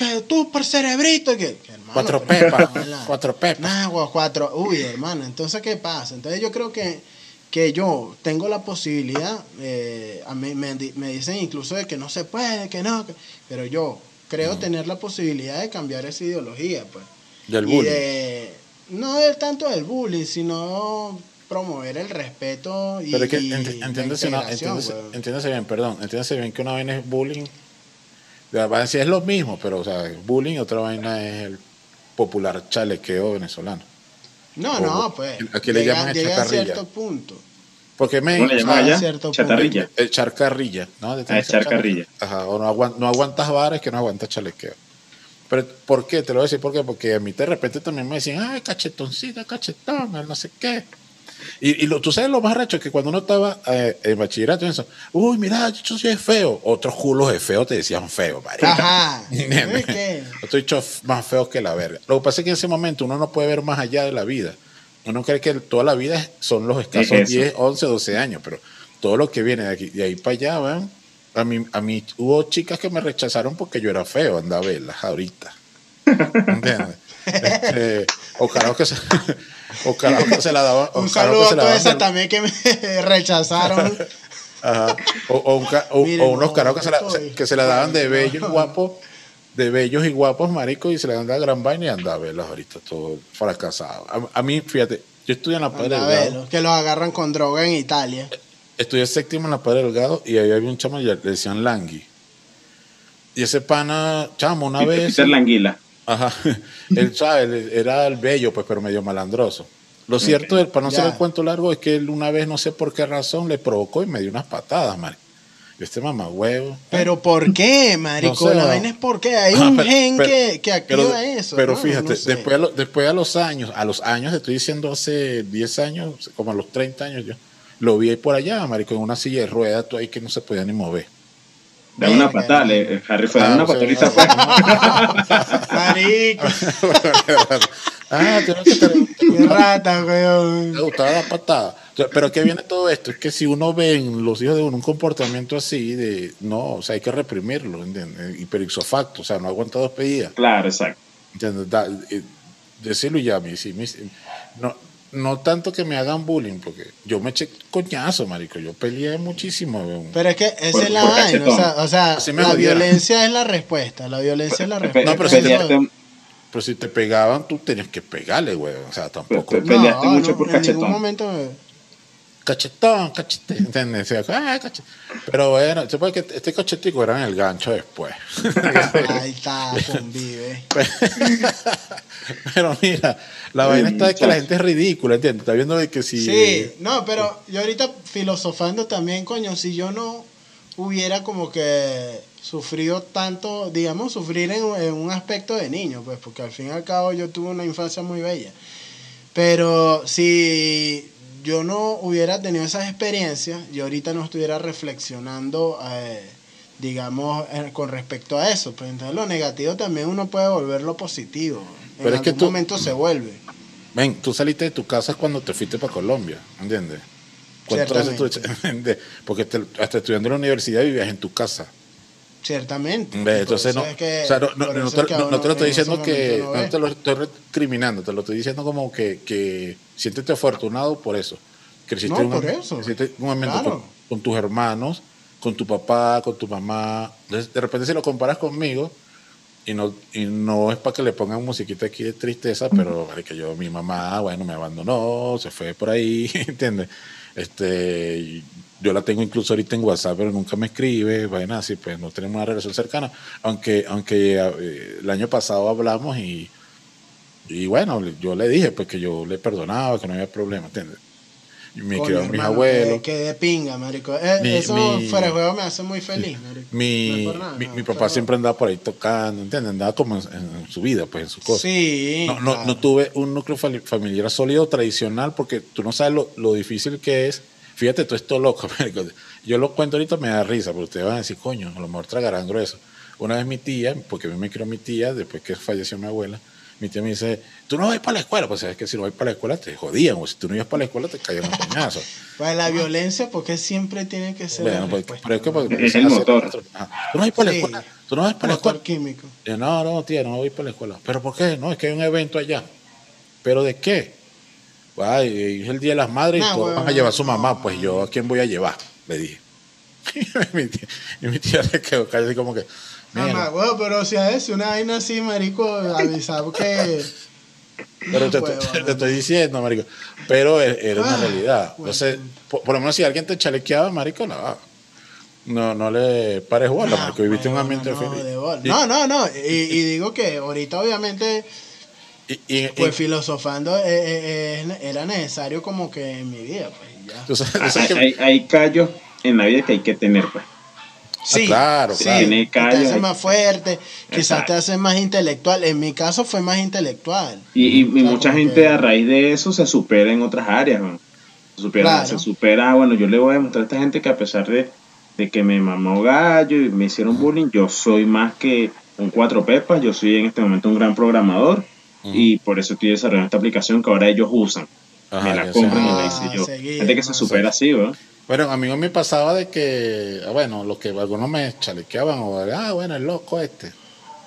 S2: Que tú por cerebrito. Que, que, hermano,
S1: Cuatro pepas, cuatro pepas.
S2: Nah, cuatro. Uy, hermano, entonces, ¿qué pasa? Entonces, yo creo que, que yo tengo la posibilidad, eh, a mí me, di- me dicen incluso de que no se puede, que no, que- pero yo creo tener la posibilidad de cambiar esa ideología, pues.
S1: Del
S2: Y
S1: bullying.
S2: de- no del tanto del bullying, sino promover el respeto y,
S1: Pero es que
S2: la
S1: entiéndase, bien, perdón, entiéndase bien que una vaina es bullying. Decir es lo mismo, pero o sea, bullying, otra vaina es el popular chalequeo venezolano.
S2: No,
S1: o-
S2: no, pues.
S1: aquí le
S2: llega-
S1: llaman
S2: llega a cierto punto.
S1: Porque me.
S3: ¿Cómo le llaman allá?
S2: cierto punto.
S3: Chatarrilla.
S1: Echar carrilla, ¿no? De
S3: Ah, echar carrilla.
S1: Ajá, o no, aguan- no aguantas bares que no aguantas chalequeo. Pero, ¿por qué? Te lo voy a decir, ¿por qué? Porque a mí de repente también me decían, ay, cachetoncita, cachetón, el no sé qué. Y, y lo, tú sabes lo más recho que cuando uno estaba eh, en bachillerato eso, uy, mira, yo soy feo. Otros culos de feo te decían feo, marica.
S2: Ajá.
S1: Estoy hecho más feos que la verga. Lo que pasa es que en ese momento uno no puede ver más allá de la vida. Uno cree que toda la vida son los escasos
S3: Es eso.
S1: 10, 11, 12 años, pero todo lo que viene de, aquí, de ahí para allá, ¿ven? A mí, a mí hubo chicas que me rechazaron porque yo era feo, anda a verlas ahorita. ¿Entiendes? Este, o carajos que se, o carajos que se la daban.
S2: Un saludo a todas esas también que me rechazaron.
S1: Ajá. O, o un ca- o-
S2: Miren,
S1: o unos
S2: no,
S1: carajos que se, la, que se la daban de bellos guapos, de bellos y guapos, marico, y se le dan la gran vaina y anda a verlas ahorita todo fracasado. A, a mí, fíjate, yo estudié en la Padre
S2: Anda
S1: Delgado,
S2: verlo, que los agarran con droga en Italia.
S1: estudié séptimo en la Padre Delgado y ahí había un chamo y le decían Langui. Y ese pana, chamo, una
S3: Peter,
S1: vez.
S3: Peter Languila.
S1: Ajá. Él, ¿sabe? Él era el bello, pues, pero medio malandroso. Lo cierto, para no hacer el cuento largo, es que él una vez, no sé por qué razón, le provocó y me dio unas patadas. Y este mamá huevo.
S2: Pero ¿por qué, marico?
S1: No sé,
S2: la vaina es porque hay
S1: Ah,
S2: un
S1: pero-
S2: gen
S1: pero-
S2: que, que activa
S1: pero,
S2: eso.
S1: Pero
S2: ¿no?
S1: fíjate,
S2: No sé.
S1: después, a lo- después a los años, a los años, te estoy diciendo hace 10 años, como a los 30 años yo, lo vi ahí por allá, marico, en una silla de ruedas, tú ahí que no se podía ni mover.
S3: Da una patada, le- Harry fue dar
S1: Ah,
S3: una patadita. pues.
S2: Marico,
S1: ah, tengo que tener-
S2: qué rata, weón.
S1: Me gustaba la patada. Pero ¿qué viene todo esto? Es que si uno ve en los hijos de uno un comportamiento así, de no, o sea, hay que reprimirlo, ¿entiendes? Y pero ipso facto, o sea, no aguanta dos pedidas,
S3: Claro, exacto.
S1: ¿entiendes? Da- eh, decirlo ya, a mí, sí, no, no tanto que me hagan bullying, porque yo me eché coñazo, marico, yo peleé muchísimo. weón.
S2: Pero es que esa
S3: Por-
S2: es la
S3: por
S2: vaina. O
S3: cachetón.
S2: sea, o sea la
S1: jodieron.
S2: violencia es la respuesta. La violencia es la respuesta.
S1: No, pero si te- Pero si te pegaban, tú tenías que pegarle, weón. O sea, tampoco.
S3: Pe- pe- peleaste mucho por
S2: en ningún
S3: cachetón.
S2: momento.
S1: Cachetón, cachete, ¿entiendes? Ah, cachet- Pero bueno, se puede que este cachetico era en el gancho después.
S2: Ahí está, convive.
S1: Pero mira, la vaina está de que la gente es ridícula, ¿entiendes? Está viendo de que si.
S2: Sí, no, pero yo ahorita filosofando también, coño, si yo no hubiera como que sufrido tanto, digamos, sufrir en, en un aspecto de niño, pues, porque al fin y al cabo yo tuve una infancia muy bella. Pero si yo no hubiera tenido esas experiencias, yo ahorita no estuviera reflexionando, eh, digamos, eh, con respecto a eso. Pues entonces lo negativo también uno puede volverlo positivo. En
S1: Pero es que
S2: algún
S1: tú-
S2: momento se vuelve.
S1: Ven, tú saliste de tu casa cuando te fuiste para Colombia, ¿entiendes? ¿Cuántas veces tú- ¿entiendes? Porque te- hasta estudiando en la universidad vivías en tu casa.
S2: Ciertamente.
S1: Entonces, no,
S2: es que-
S1: o sea, no, no- no te, no- te lo estoy diciendo que,
S2: no
S1: te lo estoy recriminando, te lo estoy diciendo como que, que siéntete afortunado por eso. Creciste un,
S2: por eso.
S1: creciste un momento
S2: Claro.
S1: con, con tus hermanos, con tu papá, con tu mamá. Entonces, de repente si lo comparas conmigo, y no, y no es para que le pongan musiquita aquí de tristeza, pero que yo, mi mamá, bueno, me abandonó, se fue por ahí, ¿entiendes? Este, yo la tengo incluso ahorita en WhatsApp, pero nunca me escribe, bueno, así pues no tenemos una relación cercana, aunque, aunque eh, el año pasado hablamos y, y bueno, yo le dije pues que yo le perdonaba, que no había problema, ¿entiendes? Me
S2: Coño,
S1: criaron mis abuelos.
S2: Que, que de pinga, marico. Eh,
S1: Mi-
S2: eso
S1: mi-
S2: fuera de juego me hace muy feliz, marico.
S1: Mi,
S2: No nada,
S1: mi,
S2: no,
S1: mi
S2: pero-
S1: papá siempre andaba por ahí tocando, ¿entiendes? Andaba como en, en su vida, pues en su cosa.
S2: Sí.
S1: No, no,
S2: claro.
S1: no tuve un núcleo familiar sólido tradicional porque tú no sabes lo, lo difícil que es. Fíjate, todo esto loco. Yo lo cuento ahorita, me da risa, porque ustedes van a decir, coño, a lo mejor tragarán grueso. Una vez mi tía, porque a mí me crió mi tía, después que falleció mi abuela, mi tía me dice, tú no vas para la escuela, pues sabes que si no vas para la escuela te jodían, o si tú no ibas para la escuela te caían los coñazos.
S2: Pues la violencia, porque siempre tiene que ser.
S1: Bueno,
S2: la
S1: pues, pero es que porque-
S3: Es el motor.
S1: Tú no vas para la escuela, tú no vas para la escuela.
S2: químico.
S1: Yo, no, no, tía, no voy para la escuela. ¿Pero por qué? No, es que hay un evento allá. ¿Pero de qué? Ay, es el Día de las Madres y todos van a llevar a su
S2: no.
S1: mamá. Pues yo, ¿a quién voy a llevar? Le dije. y, mi tía, y mi tía se quedó así como que...
S2: Nada
S1: "Mira,
S2: más, huevo, pero si a eso una vaina así, marico, avisar que.
S1: Pero te,
S2: No,
S1: te- te estoy diciendo, marico. Pero e- era una
S2: Ah,
S1: realidad.
S2: bueno.
S1: Entonces, por, por lo menos si alguien te chalequeaba, marico, no, no, no le pares bola,
S2: Ah,
S1: marico. Viviste un ambiente
S2: no,
S1: feliz.
S2: No, no, no. Y, y digo que ahorita, obviamente,
S1: y- y- y-
S2: pues filosofando eh, eh, era necesario como que en mi vida. Pues, ya.
S1: Tú sabes- tú
S3: Hay,
S1: que-
S3: callos en la vida que hay que tener, pues.
S2: Sí,
S1: claro,
S2: sí,
S1: claro.
S3: Tiene
S2: te hace
S3: hay-
S2: más fuerte, quizás te hace más intelectual. En mi caso fue más intelectual.
S3: Y,
S2: O sea,
S3: mucha gente
S2: que-
S3: a raíz de eso se supera en otras áreas, ¿no? Se supera,
S2: Claro.
S3: se supera, bueno, yo le voy a demostrar a esta gente que a pesar de, de que me mamó gallo y me hicieron bullying, yo soy más que un cuatro pepas, yo soy en este momento un gran programador Y por eso estoy desarrollando esta aplicación que ahora ellos usan.
S1: Ajá,
S3: me la compran y la
S2: Ah,
S3: hice yo.
S2: seguí,
S3: gente que se supera así, ¿no?
S1: Bueno, a mí me pasaba de que, ah, bueno, los que algunos me chalequeaban o, ah, bueno, el loco este.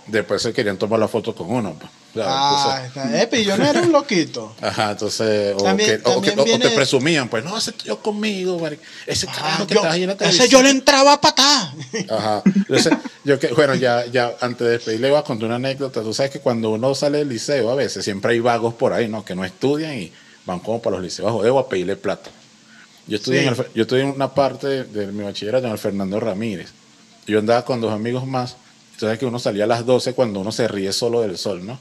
S1: Después se querían tomar la foto con uno. pues. Claro,
S2: Ah,
S1: entonces-
S2: está. Epi, yo no era un loquito.
S1: Ajá, entonces, o,
S2: También-
S1: que, o, que- o- te presumían, pues, no, ese yo conmigo, ese carajo
S2: Ah,
S1: que
S2: yo-
S1: está ahí en la
S2: ese
S1: televisión.
S2: yo le entraba a patar.
S1: Ajá. Entonces, yo que, bueno, ya, ya antes de despedir le voy a contar una anécdota. Tú sabes que cuando uno sale del liceo, a veces siempre hay vagos por ahí, ¿no? Que no estudian y van como para los liceos a joder o a pedirle plata. Yo estudié,
S2: Sí.
S1: en, el yo estudié en una parte de, de mi bachillerato en el Fernando Ramírez. Yo andaba con dos amigos más. Sabes que uno salía a las 12 cuando uno se ríe solo del sol, ¿no?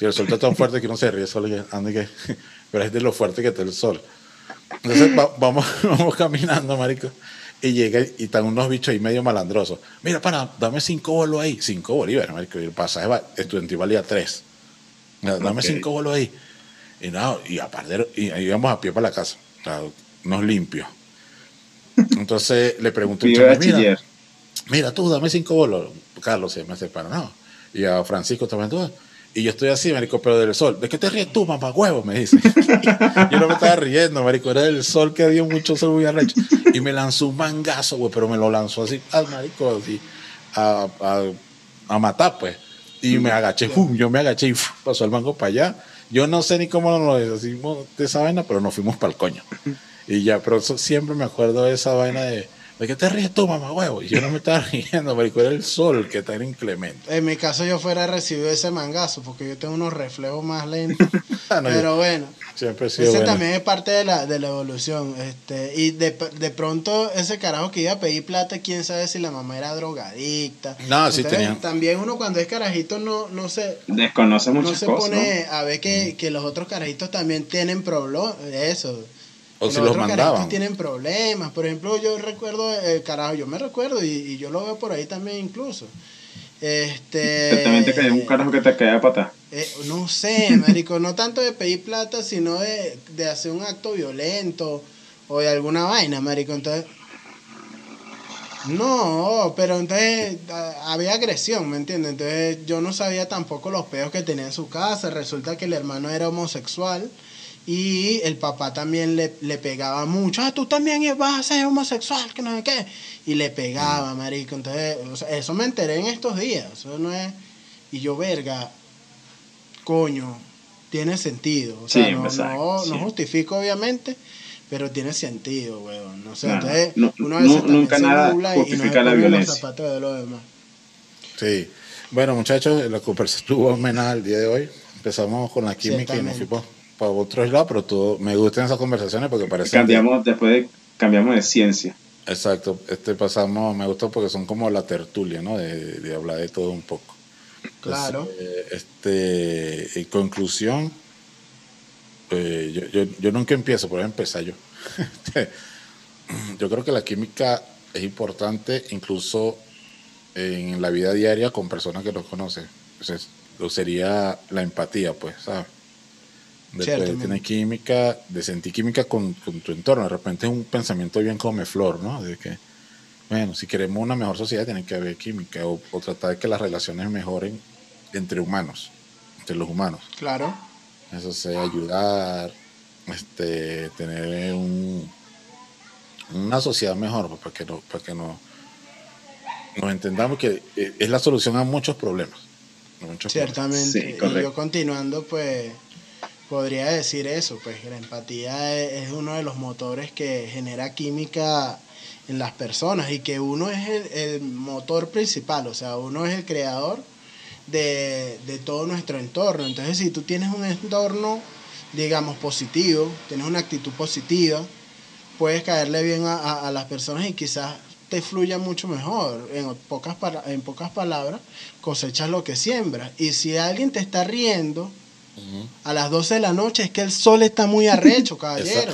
S1: Y el sol está tan fuerte que uno se ríe solo y que, anda y que- pero es de lo fuerte que está el sol. Entonces va- vamos, vamos caminando, marico. Y llega y están unos bichos ahí medio malandrosos. Mira, para, dame cinco bolos ahí. Cinco bolívares, marico. Y el pasaje va- estudiantil valía tres. Dame cinco bolos ahí. Y nada, y aparte, y íbamos a pie para la casa. O sea, unos limpios. Entonces le pregunto chamo, mira, mira tú, dame cinco bolos. Carlos se me separa, no. Y a Francisco también, tú. Y yo estoy así, marico, pero del sol. ¿De qué te ríes tú, mamá huevo? Me dice. yo no me estaba riendo, marico, era del sol que había mucho sol muy arrecho. Y me lanzó un mangazo, güey, pero me lo lanzó así al marico, así, a, a, a matar, pues. Y me agaché, ¡fum! yo me agaché y ¡fum! pasó el mango para allá. Yo no sé ni cómo nos deshacimos de esa vaina, pero nos fuimos para el coño. Y ya, pero eso- siempre me acuerdo de esa vaina de, ¿de qué te ríes tú, mamá huevo? Y yo no me estaba riendo, marico, era el sol que está inclemente.
S2: En mi caso yo fuera recibido ese mangazo porque yo tengo unos reflejos más lentos.
S1: Ah, no,
S2: Pero bueno,
S1: Siempre he sido
S2: ese
S1: bueno.
S2: también es parte de la, de la evolución. Este, y de, de pronto ese carajo que iba a pedir plata, quién sabe si la mamá era drogadicta.
S1: No, sí tenían.
S2: También uno cuando es carajito no, no se,
S3: Desconoce
S2: no
S3: muchas
S2: se
S3: cosas,
S2: pone a ver que, que los otros carajitos también tienen problemas. Eso.
S1: O si
S2: los
S1: mandaban.
S2: tienen problemas. Por ejemplo, yo recuerdo, el carajo, yo me recuerdo y, y yo lo veo por ahí también incluso. Este,
S3: Exactamente, que hay un carajo que te cae a patar.
S2: eh, no sé, marico, no tanto de pedir plata, sino de, de hacer un acto violento o de alguna vaina, marico. Entonces, no, pero entonces a- había agresión, ¿me entiendes? Entonces yo no sabía tampoco los peos que tenía en su casa. Resulta que el hermano era homosexual y el papá también le, le pegaba mucho. Ah, tú también vas a ser homosexual, que no sé qué. Y le pegaba, marico. Entonces, o sea, eso me enteré en estos días. Eso no es. Y yo, verga, coño, tiene sentido. O sea,
S3: Sí,
S2: no,
S3: exacto,
S2: no,
S3: sí.
S2: no justifico, obviamente, pero tiene sentido, weón. No sé, entonces,
S3: no-
S2: uno a veces
S3: no-
S2: también
S3: nunca
S2: se
S3: nada justifica la
S2: en los
S3: violencia.
S2: zapatos de los demás.
S1: Sí. Bueno, muchachos, la conversación estuvo amenada el día de hoy. Empezamos con la química y nos fuimos para otros lados, pero todo, me gustan esas conversaciones porque parece
S3: Cambiamos, después de, cambiamos de ciencia.
S1: Exacto, este pasamos, me gustó porque son como la tertulia, ¿no? De, de hablar de todo un poco.
S2: Claro.
S1: Entonces, este, en conclusión, eh, yo, yo, yo nunca empiezo, pero voy a empezar yo. yo creo que la química es importante incluso en la vida diaria con personas que nos conocen. Entonces, lo sería la empatía, pues, ¿sabes? De poder
S2: Ciertamente.
S1: tener química, de sentir química con, con tu entorno. De repente es un pensamiento bien come flor, ¿no? De que, bueno, si queremos una mejor sociedad tiene que haber química o, o tratar de que las relaciones mejoren entre humanos, entre los humanos.
S2: Claro.
S1: Eso sea ayudar, este, tener un, una sociedad mejor, pues, para que no, para que no, nos entendamos que eh, es la solución a muchos problemas. a muchos
S2: Ciertamente.
S3: Sí,
S2: y
S3: correcto.
S2: yo continuando, pues, podría decir eso, pues, la empatía es, es uno de los motores que genera química en las personas y que uno es el, motor principal, o sea, uno es el creador de, de todo nuestro entorno. Entonces, si tú tienes un entorno, digamos, positivo, tienes una actitud positiva, puedes caerle bien a, a- las personas y quizás te fluya mucho mejor. En pocas, en pocas palabras, cosechas lo que siembras. Y si alguien te está riendo A las 12 de la noche, es que el sol está muy arrecho, caballero.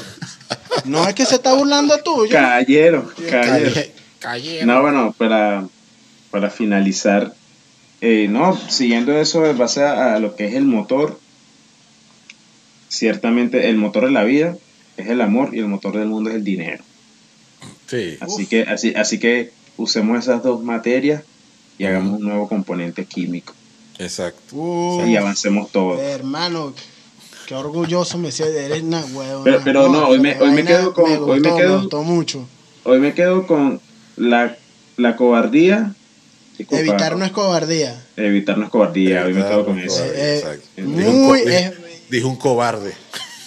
S2: No es que se está burlando tuyo.
S3: Cayeron.
S1: Calle- Cayeron.
S3: No, bueno, para, para finalizar, eh, no, siguiendo eso en base a, a lo que es el motor, ciertamente el motor de la vida es el amor y el motor del mundo es el dinero.
S1: Sí.
S3: Así que, así, así que usemos esas dos materias y hagamos un nuevo componente químico
S1: Exacto.
S2: Uh,
S3: y avancemos todo.
S2: hermano, qué orgulloso me siento. Eres una huevona.
S3: Pero- pero no, hoy me- hoy me quedo con- hoy me
S2: gustó,
S3: quedo-
S2: gustó mucho.
S3: Hoy me quedo con la, la cobardía. Disculpa,
S2: Evitar no es cobardía.
S3: evitar no es cobardía. Hoy me quedo con eso.
S2: Eh,
S1: exacto.
S3: eh,
S1: Dijo un
S2: es-
S1: dijo- dijo un cobarde.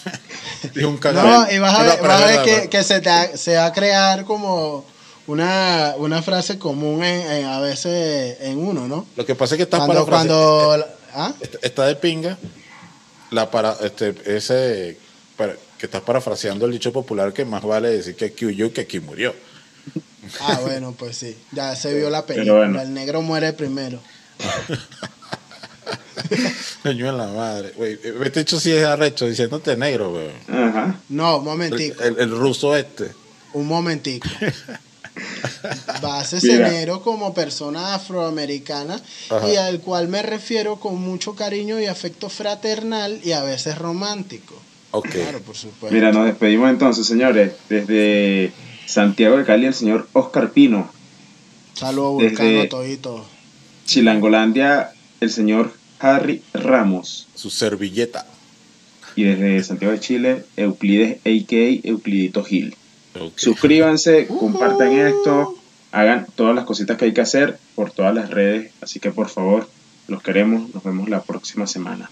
S1: dijo un cagado.
S2: No, y vas a ver, vas a que, que se, te ha- se va a crear como una, una frase común en, en- a veces en uno, ¿no?
S1: Lo que pasa es que está
S2: Cuando, cuando, ¿ah?
S1: está, está de pinga la para este ese para- que estás parafraseando el dicho popular que más vale decir que aquí huyó que aquí murió.
S2: Ah, bueno, pues sí, ya se vio la película,
S3: bueno.
S2: el negro muere primero.
S1: Coño en la madre. Güey, este hecho sí es arrecho diciéndote negro, güey.
S3: Ajá.
S2: No, un
S1: El,
S2: momentico,
S1: el- el ruso este.
S2: un momentico. Base. Cenero como persona afroamericana
S1: Ajá.
S2: y al cual me refiero con mucho cariño y afecto fraternal y a veces romántico.
S1: Ok.
S2: Claro, por supuesto.
S3: Mira, nos despedimos entonces, señores. Desde Santiago de Cali, el señor Oscar Pino.
S2: Saludos,
S3: desde-
S2: Vulcano, todito.
S3: Chilangolandia, el señor Harry Ramos.
S1: Su servilleta.
S3: Y desde Santiago de Chile, Euclides, a.k.a. Euclidito Gil. Suscríbanse, compartan esto, hagan todas las cositas que hay que hacer por todas las redes. Así que por favor, los queremos. Nos vemos la próxima semana.